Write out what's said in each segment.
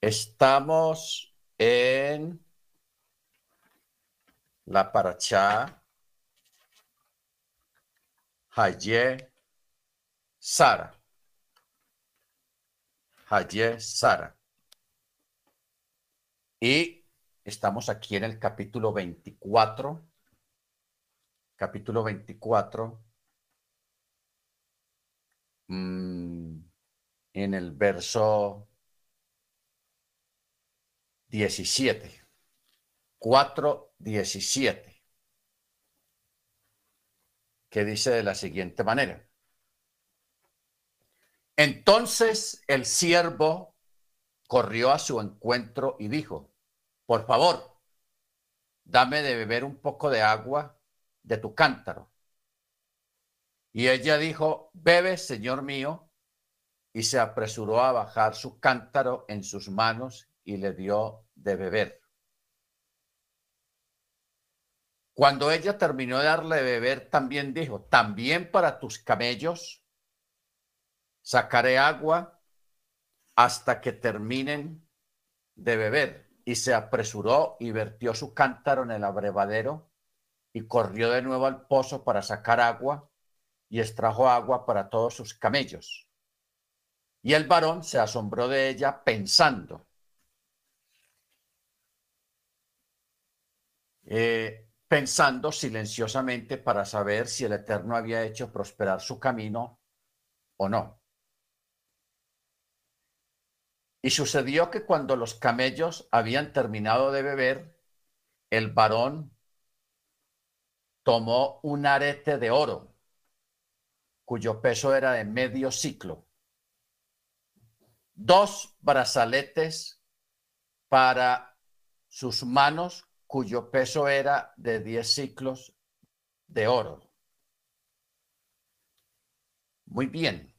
Estamos en la paracha Haye Sara. Haye Sara. Y estamos aquí en el capítulo 24. Capítulo 24. Mm, en el verso 17. 4, 17. Que dice de la siguiente manera. Entonces el siervo corrió a su encuentro y dijo, por favor, dame de beber un poco de agua de tu cántaro. Y ella dijo, bebe, señor mío, y se apresuró a bajar su cántaro en sus manos y le dio de beber. Cuando ella terminó de darle de beber, también dijo, también para tus camellos sacaré agua hasta que terminen de beber. Y se apresuró y vertió su cántaro en el abrevadero y corrió de nuevo al pozo para sacar agua y extrajo agua para todos sus camellos. Y el varón se asombró de ella pensando, Eh, pensando silenciosamente para saber si el Eterno había hecho prosperar su camino o no. Y sucedió que cuando los camellos habían terminado de beber, el varón tomó un arete de oro, cuyo peso era de medio ciclo, dos brazaletes para sus manos cuyo peso era de 10 ciclos de oro. Muy bien.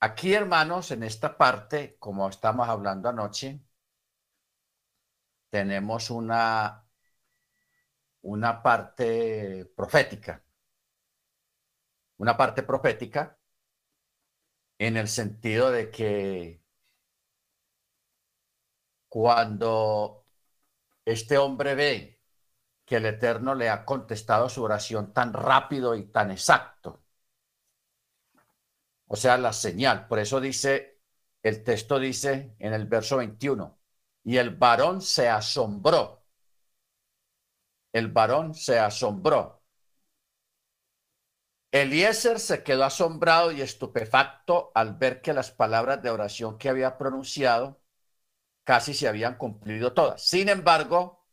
Aquí, hermanos, en esta parte, como estamos hablando anoche, tenemos una, una parte profética. Una parte profética en el sentido de que cuando este hombre ve que el Eterno le ha contestado su oración tan rápido y tan exacto. O sea, la señal. Por eso dice, el texto dice en el verso 21, y el varón se asombró. El varón se asombró. Eliezer se quedó asombrado y estupefacto al ver que las palabras de oración que había pronunciado casi se habían cumplido todas. Sin embargo,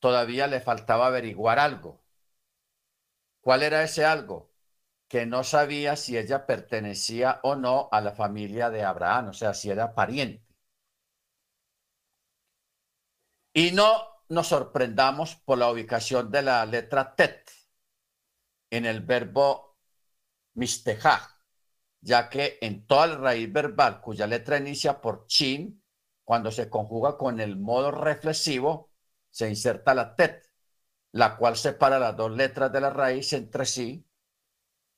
todavía le faltaba averiguar algo. ¿Cuál era ese algo? Que no sabía si ella pertenecía o no a la familia de Abraham, o sea, si era pariente. Y no nos sorprendamos por la ubicación de la letra tet en el verbo mistejá, ya que en toda la raíz verbal cuya letra inicia por chin cuando se conjuga con el modo reflexivo, se inserta la tet, la cual separa las dos letras de la raíz entre sí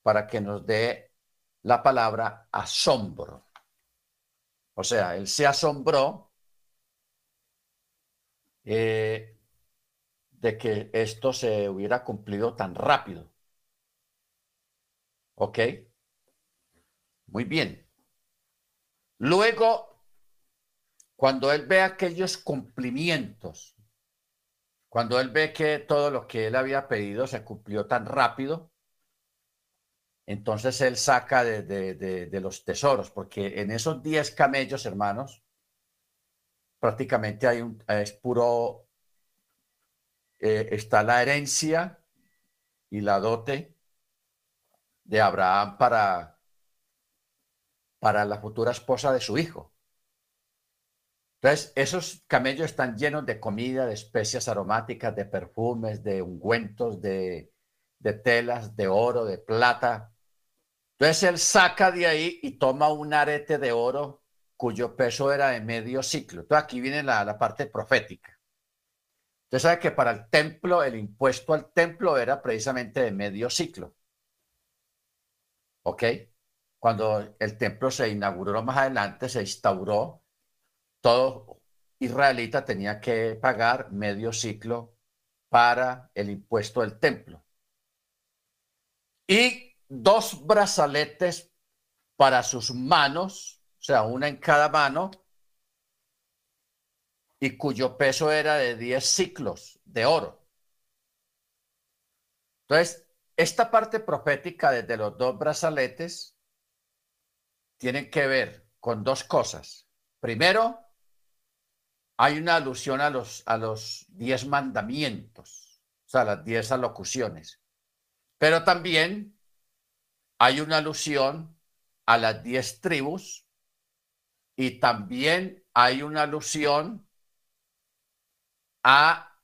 para que nos dé la palabra asombro. O sea, él se asombró eh, de que esto se hubiera cumplido tan rápido. ¿Ok? Muy bien. Luego cuando él ve aquellos cumplimientos, cuando él ve que todo lo que él había pedido se cumplió tan rápido, entonces él saca de, los tesoros, porque en esos 10 camellos, hermanos, prácticamente hay un, es puro, eh, está la herencia y la dote de Abraham para, para la futura esposa de su hijo. Entonces, esos camellos están llenos de comida, de especias aromáticas, de perfumes, de ungüentos, de, telas, de oro, de plata. Entonces, él saca de ahí y toma un arete de oro cuyo peso era de medio ciclo. Entonces, aquí viene la, la parte profética. Usted sabe que para el templo, el impuesto al templo era precisamente de medio ciclo. ¿Ok? Cuando el templo se inauguró más adelante, se instauró todo israelita tenía que pagar medio ciclo para el impuesto del templo. Y dos brazaletes para sus manos, o sea, una en cada mano, y cuyo peso era de 10 ciclos de oro. Entonces, esta parte profética desde los dos brazaletes tiene que ver con dos cosas. Primero, hay una alusión a los, a los diez mandamientos, o sea, las diez alocuciones. Pero también hay una alusión a las diez tribus y también hay una alusión a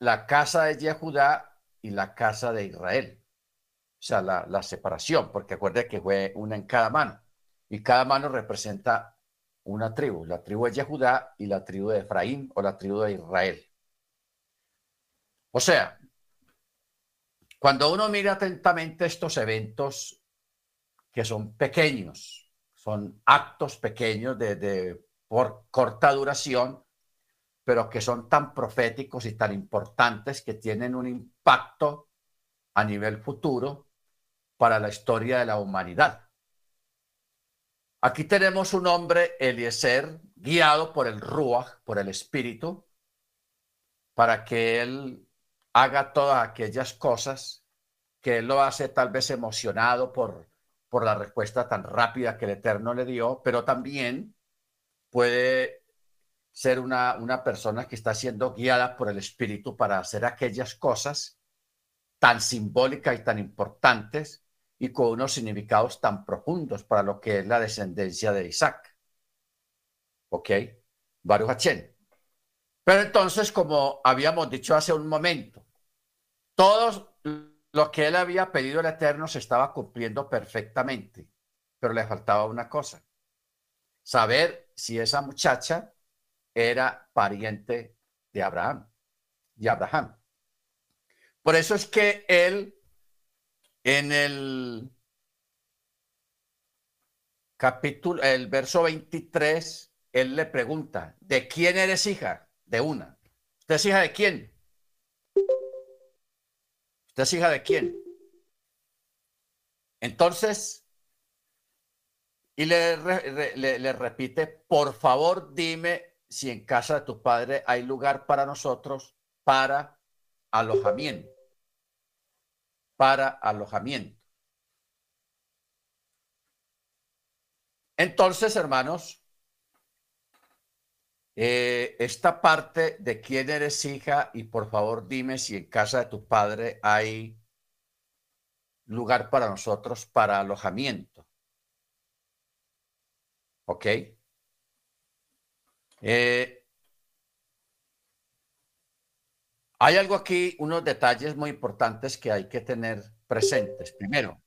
la casa de Yehudá y la casa de Israel. O sea, la, la separación, porque acuerde que fue una en cada mano y cada mano representa una tribu, la tribu de Yehudá y la tribu de Efraín o la tribu de Israel. O sea, cuando uno mira atentamente estos eventos que son pequeños, son actos pequeños de, de por corta duración, pero que son tan proféticos y tan importantes que tienen un impacto a nivel futuro para la historia de la humanidad. Aquí tenemos un hombre, Eliezer, guiado por el Ruach, por el Espíritu, para que él haga todas aquellas cosas que él lo hace tal vez emocionado por, por la respuesta tan rápida que el Eterno le dio, pero también puede ser una, una persona que está siendo guiada por el Espíritu para hacer aquellas cosas tan simbólicas y tan importantes y con unos significados tan profundos para lo que es la descendencia de Isaac. ¿Ok? Baruch Hachén. Pero entonces, como habíamos dicho hace un momento, todo lo que él había pedido al Eterno se estaba cumpliendo perfectamente, pero le faltaba una cosa, saber si esa muchacha era pariente de Abraham, de Abraham. Por eso es que él en el capítulo, el verso 23, él le pregunta, ¿de quién eres hija? De una. ¿Usted es hija de quién? ¿Usted es hija de quién? Entonces, y le, le, le, repite, por favor dime si en casa de tu padre hay lugar para nosotros para alojamiento para alojamiento. Entonces, hermanos, eh, esta parte de quién eres hija y por favor dime si en casa de tu padre hay lugar para nosotros para alojamiento. ¿Ok? Eh, Hay algo aquí, unos detalles muy importantes que hay que tener presentes. Primero,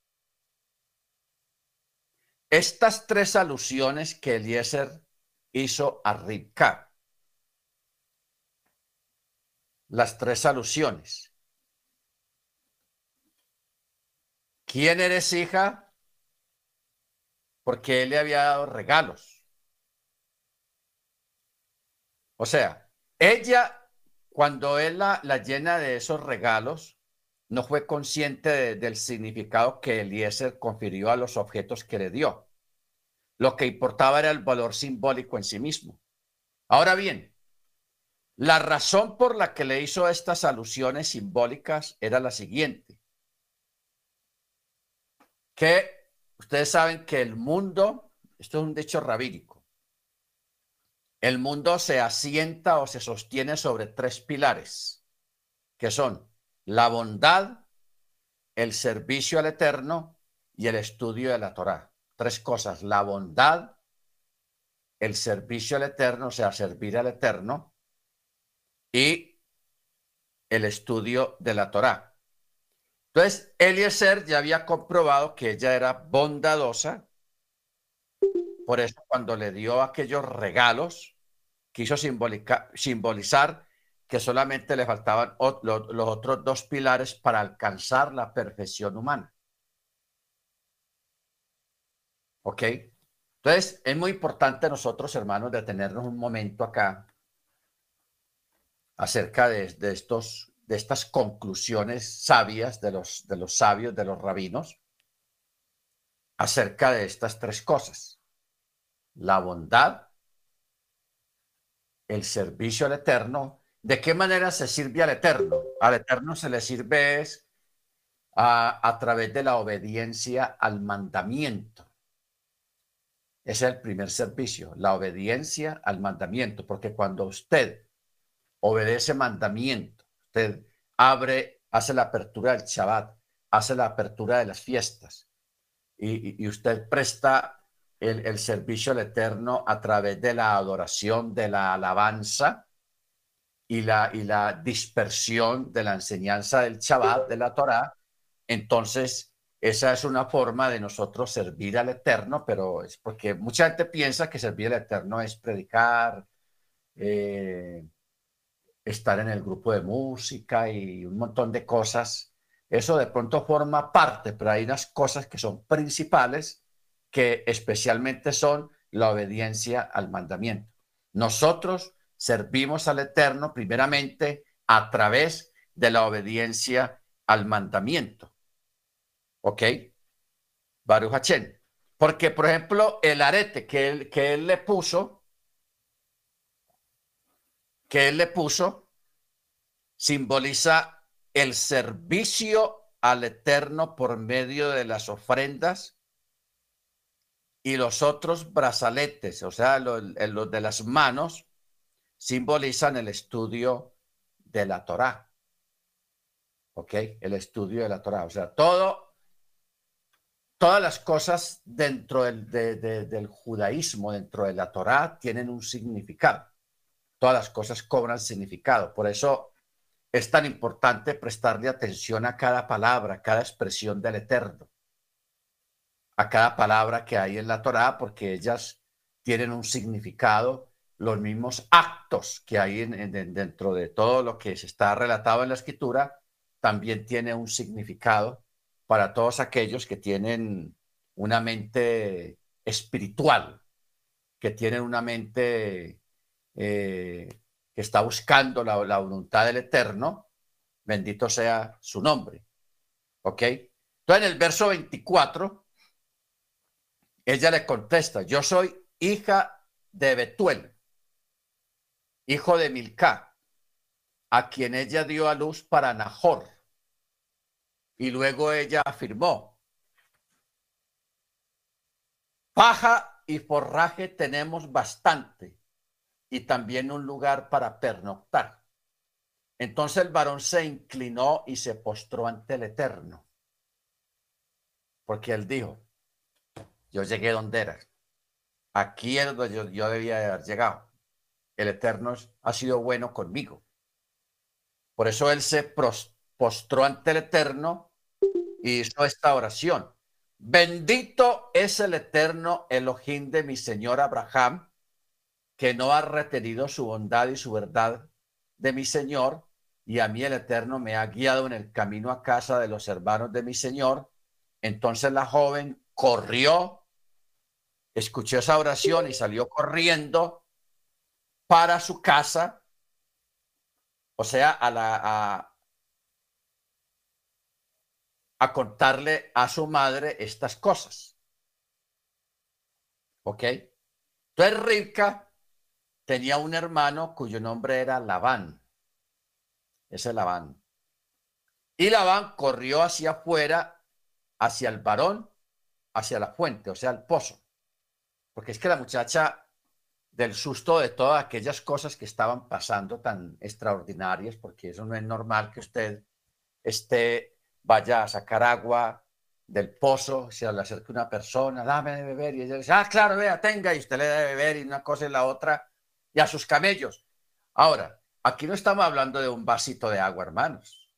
estas tres alusiones que Eliezer hizo a Ribka, las tres alusiones. ¿Quién eres hija? Porque él le había dado regalos. O sea, ella cuando él la, llena de esos regalos, no fue consciente del significado que Eliezer confirió a los objetos que le dio. Lo que importaba era el valor simbólico en sí mismo. Ahora bien, la razón por la que le hizo estas alusiones simbólicas era la siguiente. Que ustedes saben que el mundo, esto es un dicho rabínico, el mundo se asienta o se sostiene sobre tres pilares, que son la bondad, el servicio al Eterno y el estudio de la Torá. Tres cosas, la bondad, el servicio al Eterno, o sea, servir al Eterno, y el estudio de la Torá. Entonces, Eliezer ya había comprobado que ella era bondadosa, por eso cuando le dio aquellos regalos, quiso simbolizar que solamente le faltaban los otros dos pilares para alcanzar la perfección humana. ¿Ok? Entonces, es muy importante nosotros, hermanos, detenernos un momento acá acerca de, estos, de estas conclusiones sabias de los, de los sabios, de los rabinos, acerca de estas tres cosas. La bondad, el servicio al Eterno. ¿De qué manera se sirve al Eterno? Al Eterno se le sirve es a, a través de la obediencia al mandamiento. Ese es el primer servicio, la obediencia al mandamiento, porque cuando usted obedece mandamiento, usted abre, hace la apertura del Shabbat, hace la apertura de las fiestas y, usted presta el, servicio al Eterno a través de la adoración, de la alabanza y la, y la dispersión de la enseñanza del Shabbat, de la Torah, entonces esa es una forma de nosotros servir al Eterno, pero es porque mucha gente piensa que servir al Eterno es predicar, eh, estar en el grupo de música y un montón de cosas. Eso de pronto forma parte, pero hay unas cosas que son principales, que especialmente son la obediencia al mandamiento. Nosotros servimos al Eterno primeramente a través de la obediencia al mandamiento. ¿Ok? Baruch Porque, por ejemplo, el arete que él, que él le puso, que él le puso, simboliza el servicio al Eterno por medio de las ofrendas y los otros brazaletes, o sea, los, de las manos, simbolizan el estudio de la Torah. ¿Ok? El estudio de la Torah. O sea, todo todas las cosas dentro del, judaísmo, dentro de la Torá, tienen un significado. Todas las cosas cobran significado. Por eso es tan importante prestarle atención a cada palabra, a cada expresión del Eterno, a cada palabra que hay en la Torá, porque ellas tienen un significado, los mismos actos que hay dentro de todo lo que se está relatado en la escritura, también tiene un significado para todos aquellos que tienen una mente espiritual, que tienen una mente eh, que está buscando la, la, voluntad del Eterno, bendito sea su nombre. ¿Ok? Entonces en el verso 24, ella le contesta, yo soy hija de Betuel, hijo de Milcá, a quien ella dio a luz para Nahor y luego ella afirmó, paja y forraje tenemos bastante y también un lugar para pernoctar. Entonces el varón se inclinó y se postró ante el Eterno, porque él dijo, yo llegué donde era, aquí es donde yo, yo debía haber llegado. El Eterno ha sido bueno conmigo. Por eso él se postró ante el Eterno y hizo esta oración. Bendito es el eterno Elohim de mi señor Abraham, que no ha retenido su bondad y su verdad de mi señor, y a mí el eterno me ha guiado en el camino a casa de los hermanos de mi señor. Entonces la joven corrió, escuchó esa oración y salió corriendo para su casa, o sea, a la, a contarle a su madre estas cosas. ¿Ok? Entonces Rivka tenía un hermano cuyo nombre era Labán. Ese Labán. Y Labán corrió hacia afuera, hacia el varón, hacia la fuente, o sea, el pozo. Porque es que la muchacha, del susto de todas aquellas cosas que estaban pasando tan extraordinarias, porque eso no es normal que usted esté vaya a sacar agua del pozo, se le acerca una persona, dame de beber, y ella dice, ah, claro, vea, tenga, y usted le da de beber, y una cosa y la otra, y a sus camellos. Ahora, aquí no estamos hablando de un vasito de agua, hermanos.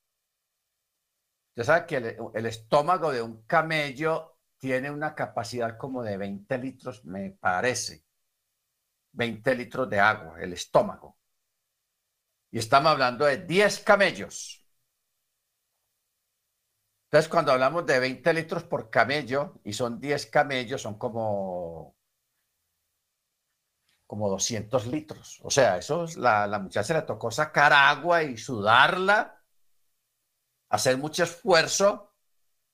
Usted sabe que el, estómago de un camello tiene una capacidad como de 20 litros, me parece. 20 litros de agua, el estómago. Y estamos hablando de 10 camellos. Entonces, cuando hablamos de 20 litros por camello y son 10 camellos, son como como 200 litros. O sea, eso es la, la muchacha le tocó sacar agua y sudarla, hacer mucho esfuerzo,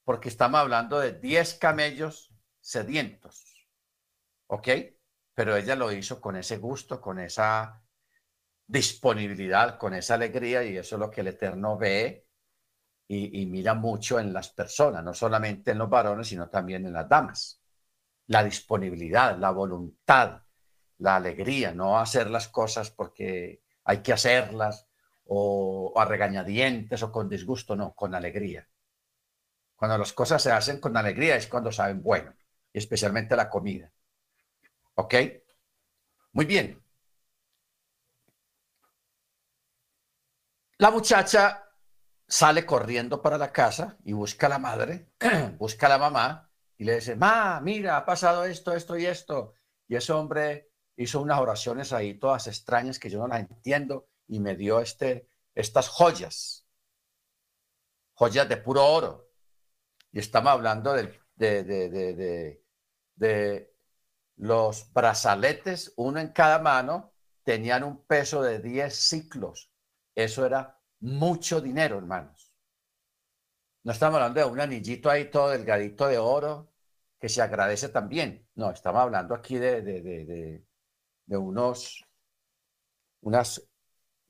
porque estamos hablando de 10 camellos sedientos. ¿Ok? Pero ella lo hizo con ese gusto, con esa disponibilidad, con esa alegría, y eso es lo que el Eterno ve y, y mira mucho en las personas, no solamente en los varones, sino también en las damas. La disponibilidad, la voluntad, la alegría, no hacer las cosas porque hay que hacerlas o, a regañadientes o con disgusto, no, con alegría. Cuando las cosas se hacen con alegría es cuando saben bueno, y especialmente la comida. ¿Ok? Muy bien. La muchacha sale corriendo para la casa y busca a la madre, busca a la mamá y le dice, ma, mira, ha pasado esto, esto y esto. Y ese hombre hizo unas oraciones ahí todas extrañas que yo no las entiendo y me dio este, estas joyas, joyas de puro oro. Y estamos hablando de, de, de, de los brazaletes, uno en cada mano, tenían un peso de 10 ciclos. Eso era mucho dinero, hermanos. No estamos hablando de un anillito ahí todo delgadito de oro que se agradece también. No, estamos hablando aquí de, de, de unos, unas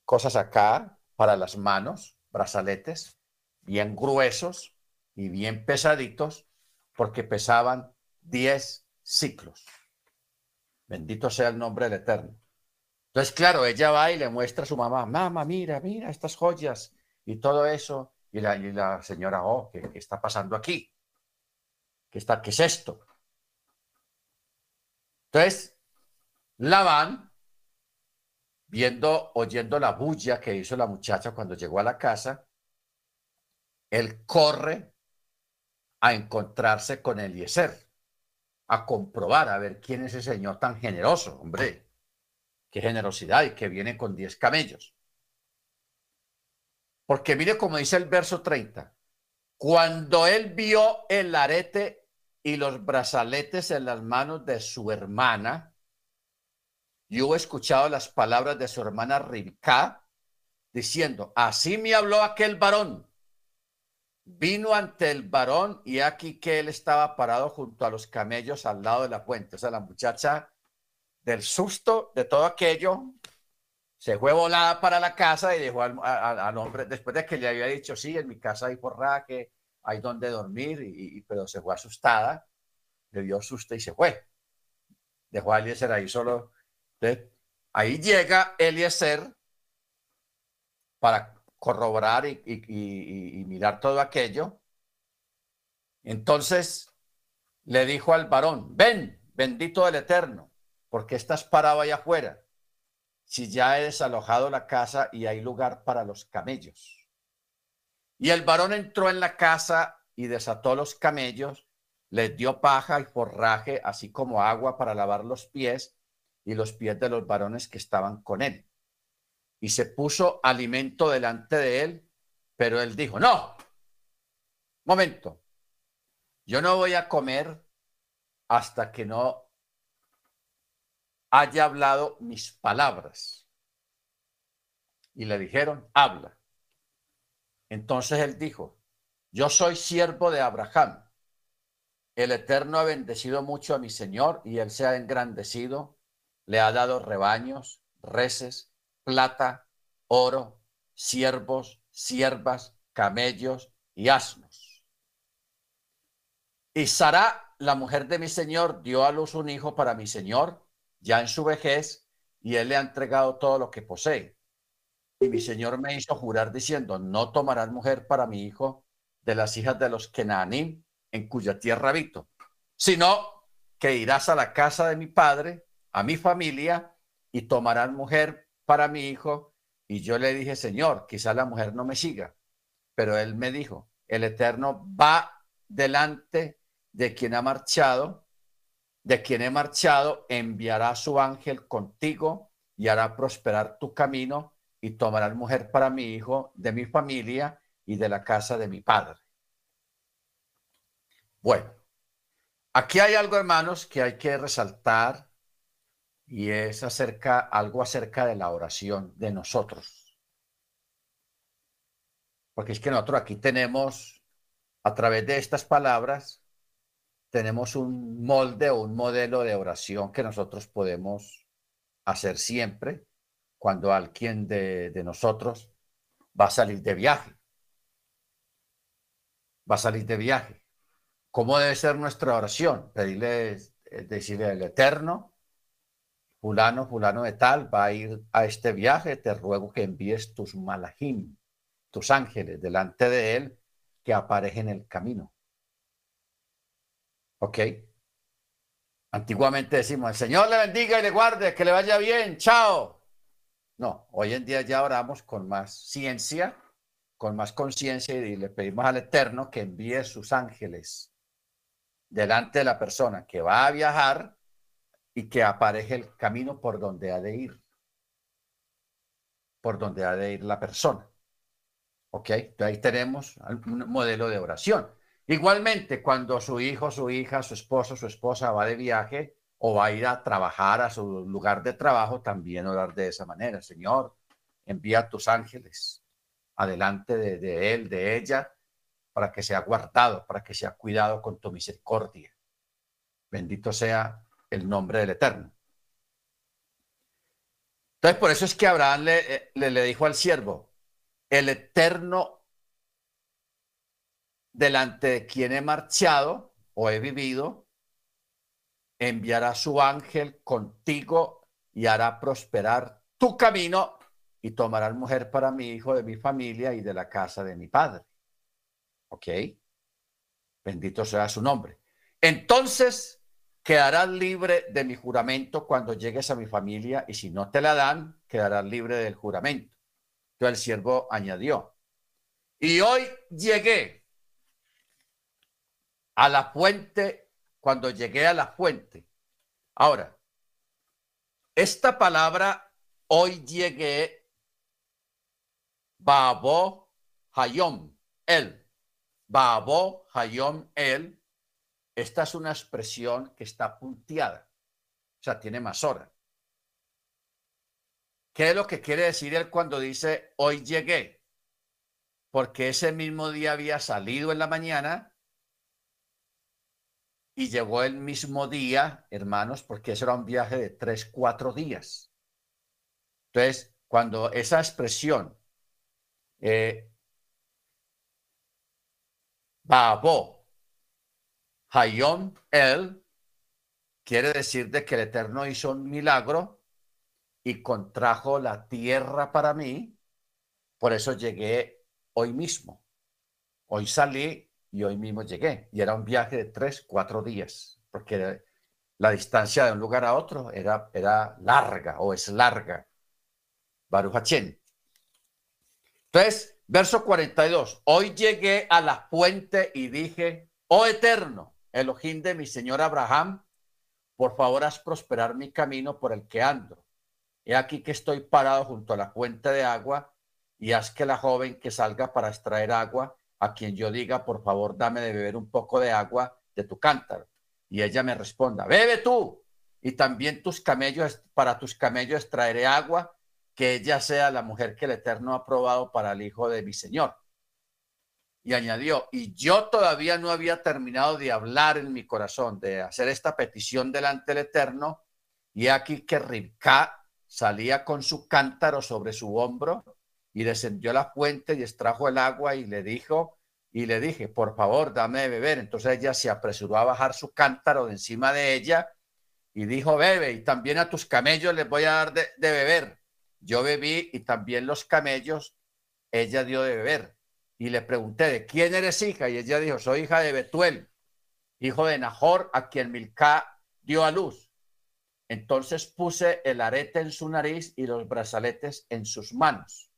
cosas acá para las manos, brazaletes, bien gruesos y bien pesaditos, porque pesaban 10 ciclos. Bendito sea el nombre del Eterno. Entonces, claro, ella va y le muestra a su mamá, mamá, mira, mira estas joyas y todo eso. Y la, y la señora, oh, ¿qué, ¿qué, está pasando aquí? ¿Qué, está, ¿Qué es esto? Entonces, Labán, viendo, oyendo la bulla que hizo la muchacha cuando llegó a la casa, él corre a encontrarse con Eliezer, a comprobar, a ver quién es ese señor tan generoso, hombre, qué generosidad y que viene con diez camellos. Porque mire como dice el verso 30, cuando él vio el arete y los brazaletes en las manos de su hermana, yo he escuchado las palabras de su hermana Ribka diciendo, así me habló aquel varón. Vino ante el varón y aquí que él estaba parado junto a los camellos al lado de la fuente. O sea, la muchacha del susto de todo aquello se fue volada para la casa y dejó al, hombre, después de que le había dicho, sí, en mi casa hay forraje, hay donde dormir, y, pero se fue asustada, le dio susto y se fue. Dejó a Eliezer ahí solo ahí llega Eliezer para corroborar y, mirar todo aquello. Entonces le dijo al varón, ven, bendito del Eterno, porque estás parado allá afuera, si ya he desalojado la casa y hay lugar para los camellos. Y el varón entró en la casa y desató los camellos, les dio paja y forraje, así como agua para lavar los pies, y los pies de los varones que estaban con él. Y se puso alimento delante de él, pero él dijo, no, momento, yo no voy a comer hasta que no haya hablado mis palabras. Y le dijeron, habla. Entonces él dijo, yo soy siervo de Abraham. El Eterno ha bendecido mucho a mi Señor y él se ha engrandecido le ha dado rebaños, reses, plata, oro, siervos, siervas, camellos y asnos. Y Sara, la mujer de mi señor, dio a luz un hijo para mi señor, ya en su vejez, y él le ha entregado todo lo que posee. Y mi señor me hizo jurar diciendo, no tomarás mujer para mi hijo de las hijas de los Kenanim, en cuya tierra habito, sino que irás a la casa de mi padre a mi familia y tomarán mujer para mi hijo. Y yo le dije, Señor, quizá la mujer no me siga. Pero él me dijo, el Eterno va delante de quien ha marchado, de quien he marchado, enviará su ángel contigo y hará prosperar tu camino y tomarán mujer para mi hijo, de mi familia y de la casa de mi padre. Bueno, aquí hay algo, hermanos, que hay que resaltar y es acerca, algo acerca de la oración de nosotros. Porque es que nosotros aquí tenemos, a través de estas palabras, tenemos un molde o un modelo de oración que nosotros podemos hacer siempre cuando alguien de, nosotros va a salir de viaje. Va a salir de viaje. ¿Cómo debe ser nuestra oración? Pedirle, eh, decirle al Eterno, fulano, fulano de tal, va a ir a este viaje, te ruego que envíes tus malajim, tus ángeles delante de él, que aparejen en el camino. ¿Ok? Antiguamente decimos, el Señor le bendiga y le guarde, que le vaya bien, chao. No, hoy en día ya oramos con más ciencia, con más conciencia y le pedimos al Eterno que envíe sus ángeles delante de la persona que va a viajar y que apareje el camino por donde ha de ir, por donde ha de ir la persona. ¿Ok? Entonces ahí tenemos un modelo de oración. Igualmente, cuando su hijo, su hija, su esposo, su esposa va de viaje o va a ir a trabajar a su lugar de trabajo, también orar de esa manera. Señor, envía tus ángeles adelante de, de él, de ella, para que sea guardado, para que sea cuidado con tu misericordia. Bendito sea el nombre del Eterno. Entonces, por eso es que Abraham le, eh, le, dijo al siervo, el Eterno delante de quien he marchado o he vivido, enviará su ángel contigo y hará prosperar tu camino y tomarás mujer para mi hijo de mi familia y de la casa de mi padre. ¿Ok? Bendito sea su nombre. Entonces quedarás libre de mi juramento cuando llegues a mi familia y si no te la dan, quedarás libre del juramento. Entonces el siervo añadió, y hoy llegué a la fuente, cuando llegué a la fuente. Ahora, esta palabra, hoy llegué, Babo Hayom, el. Babo Hayom, el. Esta es una expresión que está punteada, o sea, tiene más hora. ¿Qué es lo que quiere decir él cuando dice hoy llegué? Porque ese mismo día había salido en la mañana y llegó el mismo día, hermanos, porque eso era un viaje de tres, cuatro días. Entonces, cuando esa expresión, eh, Babo, Hayom El, quiere decir de que el Eterno hizo un milagro y contrajo la tierra para mí, por eso llegué hoy mismo. Hoy salí y hoy mismo llegué. Y era un viaje de tres, cuatro días, porque la distancia de un lugar a otro era, era larga o es larga. Baruch Entonces, verso 42. Hoy llegué a la fuente y dije, oh eterno, Elohim de mi señor Abraham, por favor haz prosperar mi camino por el que ando. He aquí que estoy parado junto a la fuente de agua y haz que la joven que salga para extraer agua a quien yo diga, por favor, dame de beber un poco de agua de tu cántaro. Y ella me responda, bebe tú. Y también tus camellos, para tus camellos extraeré agua, que ella sea la mujer que el Eterno ha probado para el hijo de mi Señor. Y añadió, y yo todavía no había terminado de hablar en mi corazón, de hacer esta petición delante del Eterno, y aquí que Ribka salía con su cántaro sobre su hombro y descendió a la fuente y extrajo el agua y le dijo, y le dije, por favor, dame de beber. Entonces ella se apresuró a bajar su cántaro de encima de ella y dijo, bebe, y también a tus camellos les voy a dar de, de beber. Yo bebí y también los camellos, ella dio de beber. Y le pregunté, ¿de quién eres hija? Y ella dijo, soy hija de Betuel, hijo de Nahor, a quien Milcá dio a luz. Entonces puse el arete en su nariz y los brazaletes en sus manos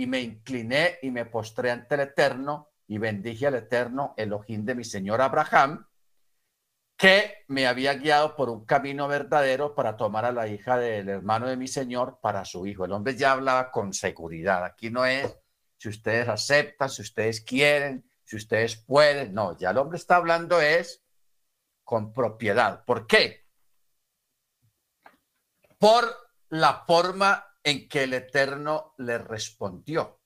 y me incliné y me postré ante el Eterno y bendije al Eterno, Elohim de mi señor Abraham, que me había guiado por un camino verdadero para tomar a la hija del hermano de mi señor para su hijo. El hombre ya hablaba con seguridad. Aquí no es si ustedes aceptan, si ustedes quieren, si ustedes pueden. No, ya el hombre está hablando es con propiedad. ¿Por qué? por la forma en que el Eterno le respondió.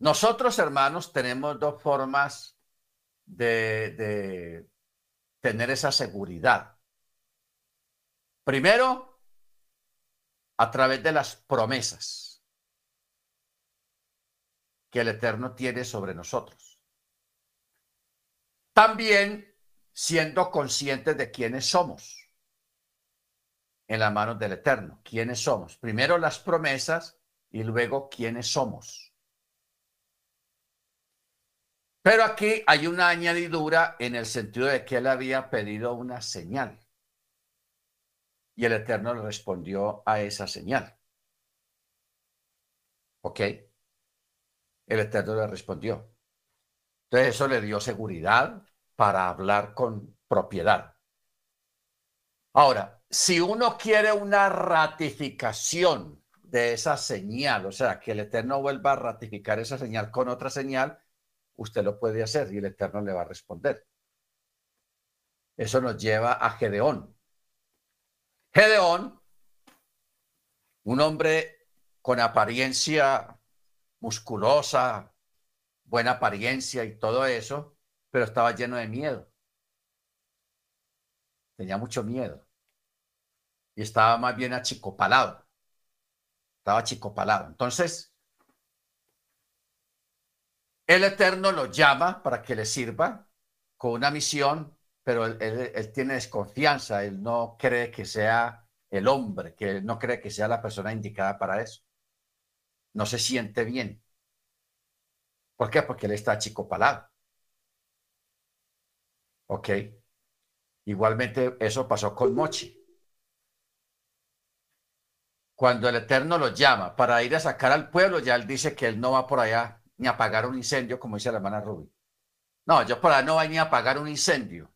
Nosotros, hermanos, tenemos dos formas de, de tener esa seguridad. Primero, a través de las promesas que el Eterno tiene sobre nosotros. También siendo conscientes de quiénes somos en las manos del Eterno. ¿Quiénes somos? Primero las promesas y luego quiénes somos. Pero aquí hay una añadidura en el sentido de que él había pedido una señal. Y el Eterno le respondió a esa señal. ¿Ok? El Eterno le respondió. Entonces eso le dio seguridad para hablar con propiedad. Ahora, si uno quiere una ratificación de esa señal, o sea, que el Eterno vuelva a ratificar esa señal con otra señal, usted lo puede hacer y el Eterno le va a responder. Eso nos lleva a Gedeón. Gedeón, un hombre con apariencia musculosa, buena apariencia y todo eso, pero estaba lleno de miedo. Tenía mucho miedo. Y estaba más bien achicopalado. Estaba achicopalado. Entonces, el Eterno lo llama para que le sirva con una misión, pero él, él, tiene desconfianza, él no cree que sea el hombre, que no cree que sea la persona indicada para eso. No se siente bien. ¿Por qué? Porque él está achicopalado. ¿Ok? Igualmente eso pasó con Mochi. Cuando el Eterno lo llama para ir a sacar al pueblo, ya él dice que él no va por allá ni a apagar un incendio, como dice la hermana Ruby. No, yo por allá no voy ni a apagar un incendio.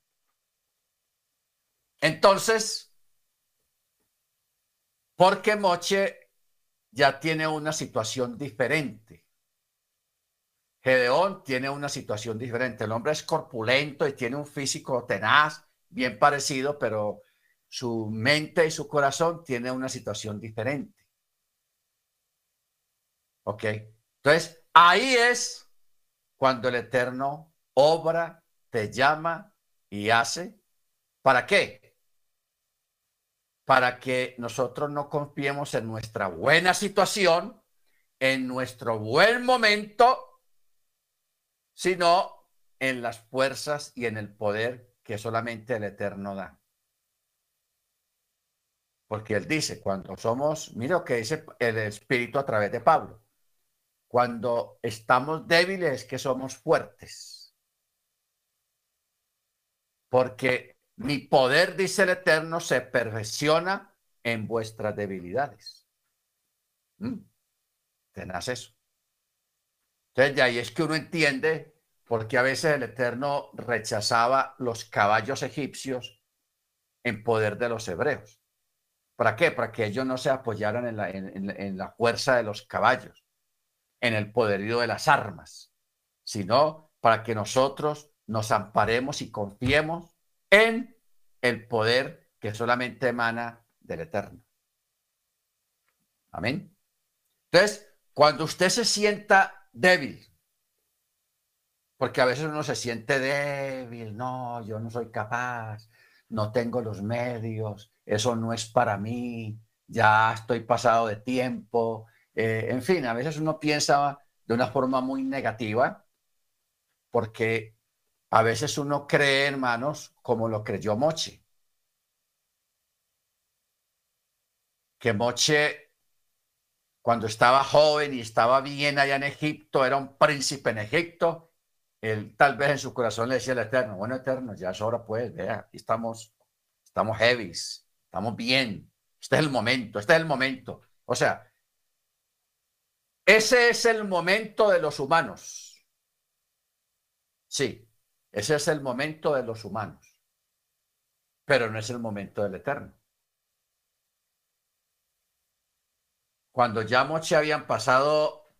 Entonces, porque Moche ya tiene una situación diferente. Gedeón tiene una situación diferente. El hombre es corpulento y tiene un físico tenaz, bien parecido, pero su mente y su corazón tiene una situación diferente. ¿Ok? Entonces, ahí es cuando el Eterno obra, te llama y hace. ¿Para qué? Para que nosotros no confiemos en nuestra buena situación, en nuestro buen momento sino en las fuerzas y en el poder que solamente el Eterno da. Porque él dice, cuando somos, mira lo que dice el Espíritu a través de Pablo, cuando estamos débiles es que somos fuertes. Porque mi poder, dice el Eterno, se perfecciona en vuestras debilidades. ¿Mm? Tenaz eso. Entonces, de ahí es que uno entiende por qué a veces el Eterno rechazaba los caballos egipcios en poder de los hebreos. ¿Para qué? Para que ellos no se apoyaran en la, en la fuerza de los caballos, en el poderío de las armas, sino para que nosotros nos amparemos y confiemos en el poder que solamente emana del Eterno. Amén. Entonces, cuando usted se sienta débil. Porque a veces uno se siente débil, no, yo no soy capaz, no tengo los medios, eso no es para mí, ya estoy pasado de tiempo. Eh, en fin, a veces uno piensa de una forma muy negativa, porque a veces uno cree, hermanos, como lo creyó Moche. Que Moche cuando estaba joven y estaba bien allá en Egipto, era un príncipe en Egipto, él tal vez en su corazón le decía al Eterno, bueno, Eterno, ya es hora pues, vea, aquí estamos, estamos heavies, estamos bien, este es el momento, este es el momento. O sea, ese es el momento de los humanos. Sí, ese es el momento de los humanos, pero no es el momento del Eterno. cuando ya Moche habían pasado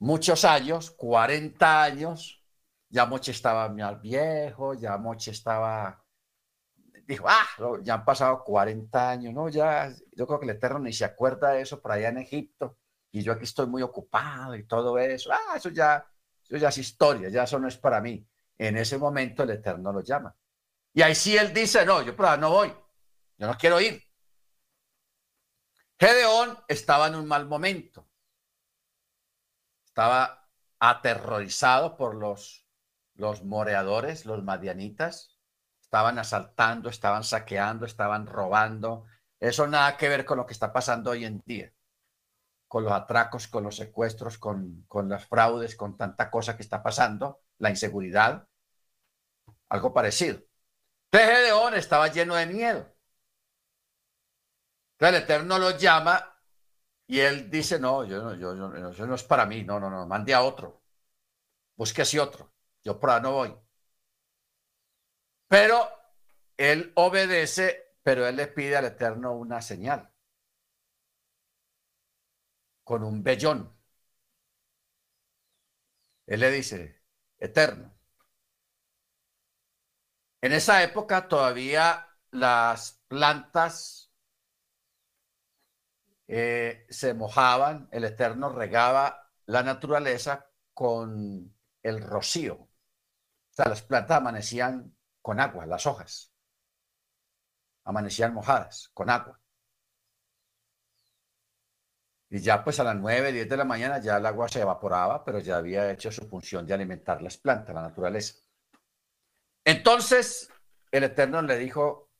muchos años, 40 años, ya Moche estaba más viejo, ya Moche estaba dijo, ah, ya han pasado 40 años, ¿no? Ya, yo creo que el Eterno ni se acuerda de eso por allá en Egipto, y yo aquí estoy muy ocupado y todo eso, ah, eso ya, eso ya es historia, ya eso no es para mí. En ese momento el Eterno lo llama. Y ahí sí él dice, no, yo no voy, yo no quiero ir. Gedeón estaba en un mal momento. Estaba aterrorizado por los, los moreadores, los madianitas. Estaban asaltando, estaban saqueando, estaban robando. Eso nada que ver con lo que está pasando hoy en día. Con los atracos, con los secuestros, con, con las fraudes, con tanta cosa que está pasando, la inseguridad. Algo parecido. Entonces Gedeón estaba lleno de miedo. Entonces el Eterno lo llama y él dice, no, yo no, yo, yo, no es para mí, no, no, no, mande a otro. Busque así otro. Yo por ahí no voy. Pero él obedece, pero él le pide al Eterno una señal. Con un vellón. Él le dice, Eterno. En esa época todavía las plantas eh, se mojaban, el Eterno regaba la naturaleza con el rocío. O sea, las plantas amanecían con agua, las hojas. Amanecían mojadas con agua. Y ya pues a las 9, 10 de la mañana ya el agua se evaporaba, pero ya había hecho su función de alimentar las plantas, la naturaleza. Entonces el Eterno le dijo,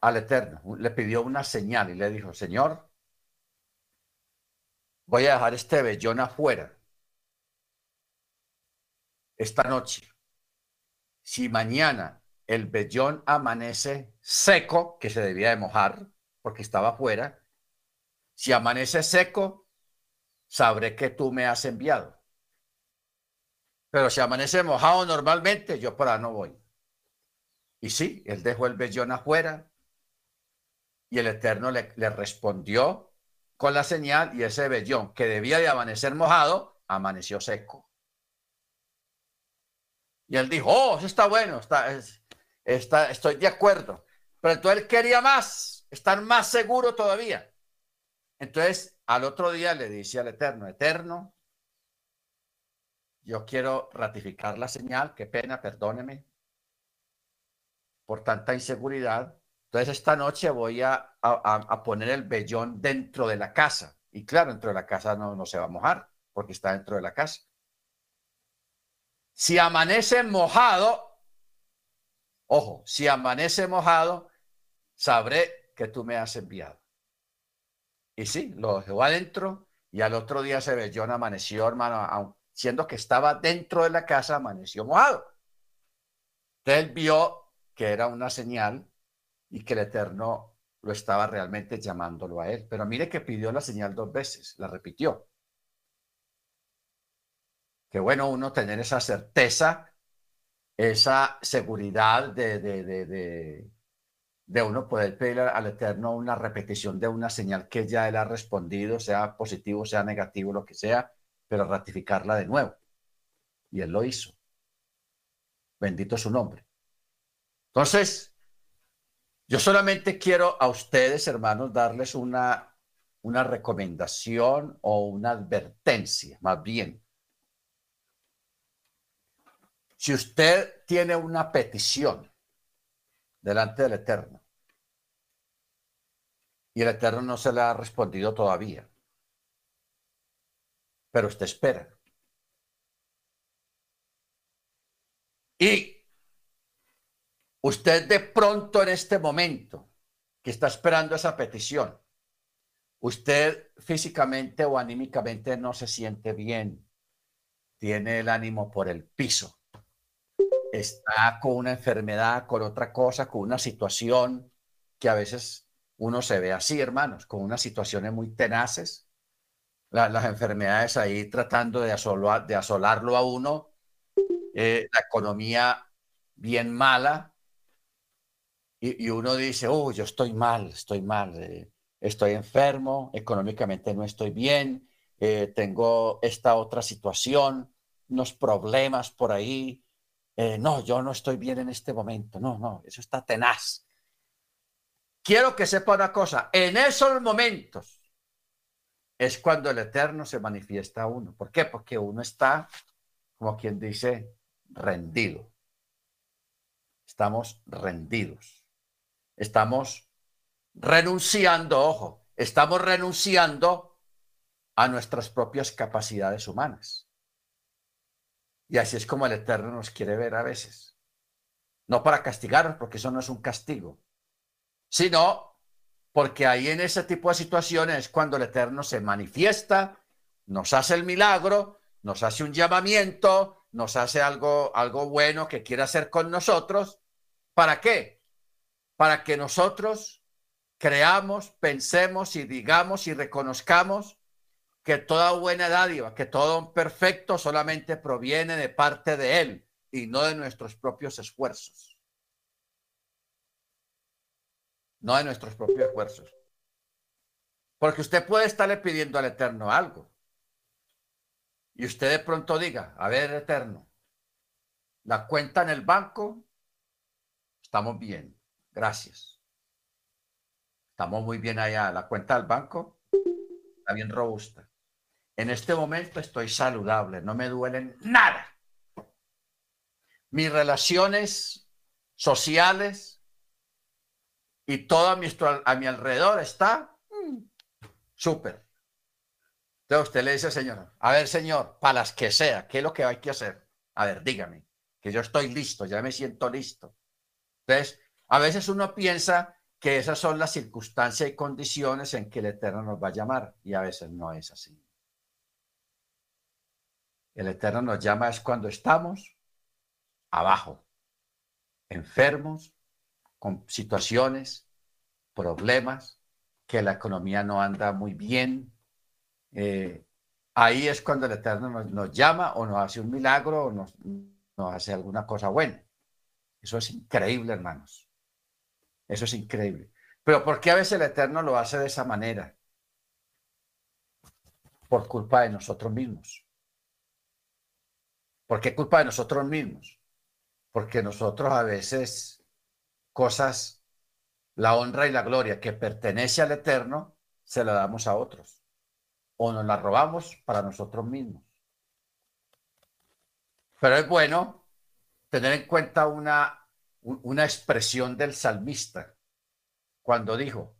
al Eterno, le pidió una señal y le dijo, Señor, voy a dejar este vellón afuera esta noche. Si mañana el vellón amanece seco, que se debía de mojar porque estaba afuera, si amanece seco, sabré que tú me has enviado. Pero si amanece mojado normalmente, yo para no voy. Y sí, él dejó el vellón afuera, y el Eterno le, respondió con la señal y ese vellón que debía de amanecer mojado, amaneció seco. Y él dijo, oh, está bueno, está, está, estoy de acuerdo. Pero entonces él quería más, estar más seguro todavía. Entonces, al otro día le dice al Eterno, Eterno, yo quiero ratificar la señal, qué pena, perdóneme por tanta inseguridad, entonces esta noche voy a, poner el vellón dentro de la casa. Y claro, dentro de la casa no, no se va a mojar porque está dentro de la casa. Si amanece mojado, ojo, si amanece mojado, sabré que tú me has enviado. Y sí, lo dejó adentro y al otro día ese vellón amaneció, hermano, siendo que estaba dentro de la casa, amaneció mojado. Él vio que era una señal y que el Eterno lo estaba realmente llamándolo a él. Pero mire que pidió la señal dos veces, la repitió. Qué bueno uno tener esa certeza, esa seguridad de, de, de, de, uno poder pedir al Eterno una repetición de una señal que ya él ha respondido, sea positivo, sea negativo, lo que sea, pero ratificarla de nuevo. Y él lo hizo. Bendito su nombre. Entonces, yo solamente quiero a ustedes, hermanos, darles una, una recomendación o una advertencia, más bien. Si usted tiene una petición delante del Eterno y el Eterno no se le ha respondido todavía, pero usted espera. Y Usted de pronto en este momento que está esperando esa petición, usted físicamente o anímicamente no se siente bien, tiene el ánimo por el piso, está con una enfermedad, con otra cosa, con una situación que a veces uno se ve así, hermanos, con unas situaciones muy tenaces, las enfermedades ahí tratando de, de asolarlo a uno, eh, la economía bien mala, y, uno dice, oh, yo estoy mal, estoy mal, eh, estoy enfermo, económicamente no estoy bien, eh, tengo esta otra situación, unos problemas por ahí, no, yo no estoy bien en este momento. No, no, eso está tenaz. Quiero que sepa una cosa, en esos momentos es cuando el Eterno se manifiesta a uno. ¿Por qué? Porque uno está, como quien dice, rendido. Estamos rendidos. Estamos renunciando, ojo, estamos renunciando a nuestras propias capacidades humanas. Y así es como el Eterno nos quiere ver a veces. No para castigarnos, porque eso no es un castigo, sino porque ahí en ese tipo de situaciones es cuando el Eterno se manifiesta, nos hace el milagro, nos hace un llamamiento, nos hace algo, algo bueno que quiere hacer con nosotros. ¿Para qué? Para que nosotros creamos, pensemos y digamos y reconozcamos que toda buena dádiva, que todo perfecto solamente proviene de parte de Él y no de nuestros propios esfuerzos. No de nuestros propios esfuerzos. Porque usted puede estarle pidiendo al Eterno algo. Y usted de pronto diga, a ver, Eterno, la cuenta en el banco, estamos bien, gracias. Estamos muy bien allá. La cuenta del banco está bien robusta. En este momento estoy saludable, no me duelen nada. Mis relaciones sociales y todo a mi, a mi alrededor está mm, súper. Entonces usted le dice, Señor, a ver, Señor, para las que sea, ¿qué es lo que hay que hacer? A ver, dígame, que yo estoy listo, ya me siento listo. Entonces, a veces uno piensa que esas son las circunstancias y condiciones en que el Eterno nos va a llamar y a veces no es así. El Eterno nos llama es cuando estamos abajo, enfermos, situaciones, problemas, que la economía no anda muy bien. Eh, ahí es cuando el Eterno nos, llama o nos hace un milagro o nos, nos hace alguna cosa buena. Eso es increíble, hermanos. Eso es increíble. Pero ¿por qué a veces el Eterno lo hace de esa manera? Por culpa de nosotros mismos. ¿Por qué culpa de nosotros mismos? Porque nosotros a veces cosas, la honra y la gloria que pertenece al Eterno, se la damos a otros. O nos la robamos para nosotros mismos. Pero es bueno tener en cuenta una, una expresión del salmista cuando dijo,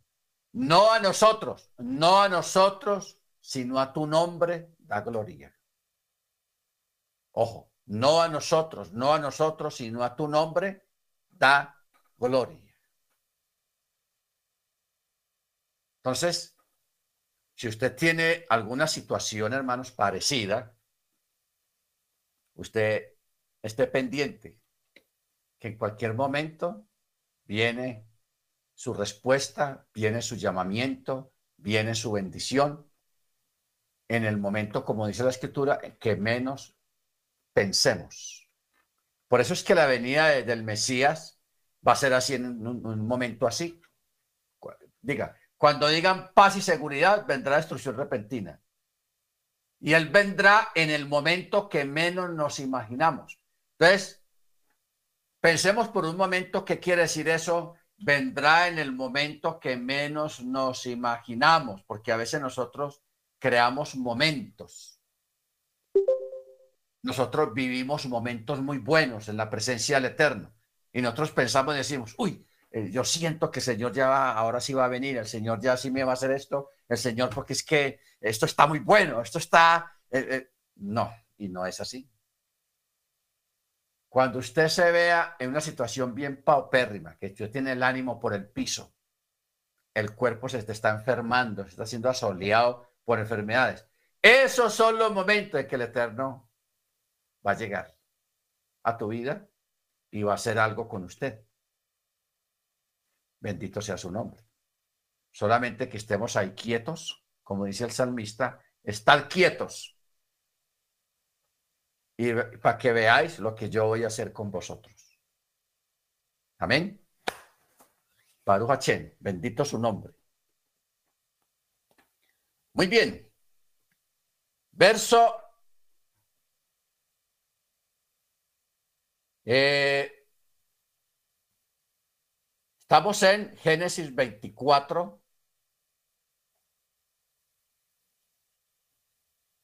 no a nosotros, no a nosotros, sino a tu nombre da gloria. Ojo, no a nosotros, no a nosotros, sino a tu nombre, da gloria. Entonces, si usted tiene alguna situación, hermanos, parecida, usted esté pendiente que en cualquier momento viene su respuesta, viene su llamamiento, viene su bendición, en el momento, como dice la escritura, que menos pensemos. Por eso es que la venida del Mesías va a ser así en un, momento así. Diga, cuando digan paz y seguridad, vendrá destrucción repentina. Y Él vendrá en el momento que menos nos imaginamos. Entonces, pensemos por un momento qué quiere decir eso. Vendrá en el momento que menos nos imaginamos, porque a veces nosotros creamos momentos nosotros vivimos momentos muy buenos en la presencia del Eterno. Y nosotros pensamos y decimos, uy, eh, yo siento que el Señor ya va, ahora sí va a venir, el Señor ya sí me va a hacer esto, el Señor, porque es que esto está muy bueno, esto está... Eh, eh". no, y no es así. Cuando usted se vea en una situación bien paupérrima, que usted tiene el ánimo por el piso, el cuerpo se está enfermando, se está siendo asoleado por enfermedades. Esos son los momentos en que el Eterno va a llegar a tu vida y va a hacer algo con usted. Bendito sea su nombre. Solamente que estemos ahí quietos, como dice el salmista, estar quietos. Y para que veáis lo que yo voy a hacer con vosotros. Amén. Baruch bendito su nombre. Muy bien. Verso Eh, estamos en Génesis 24,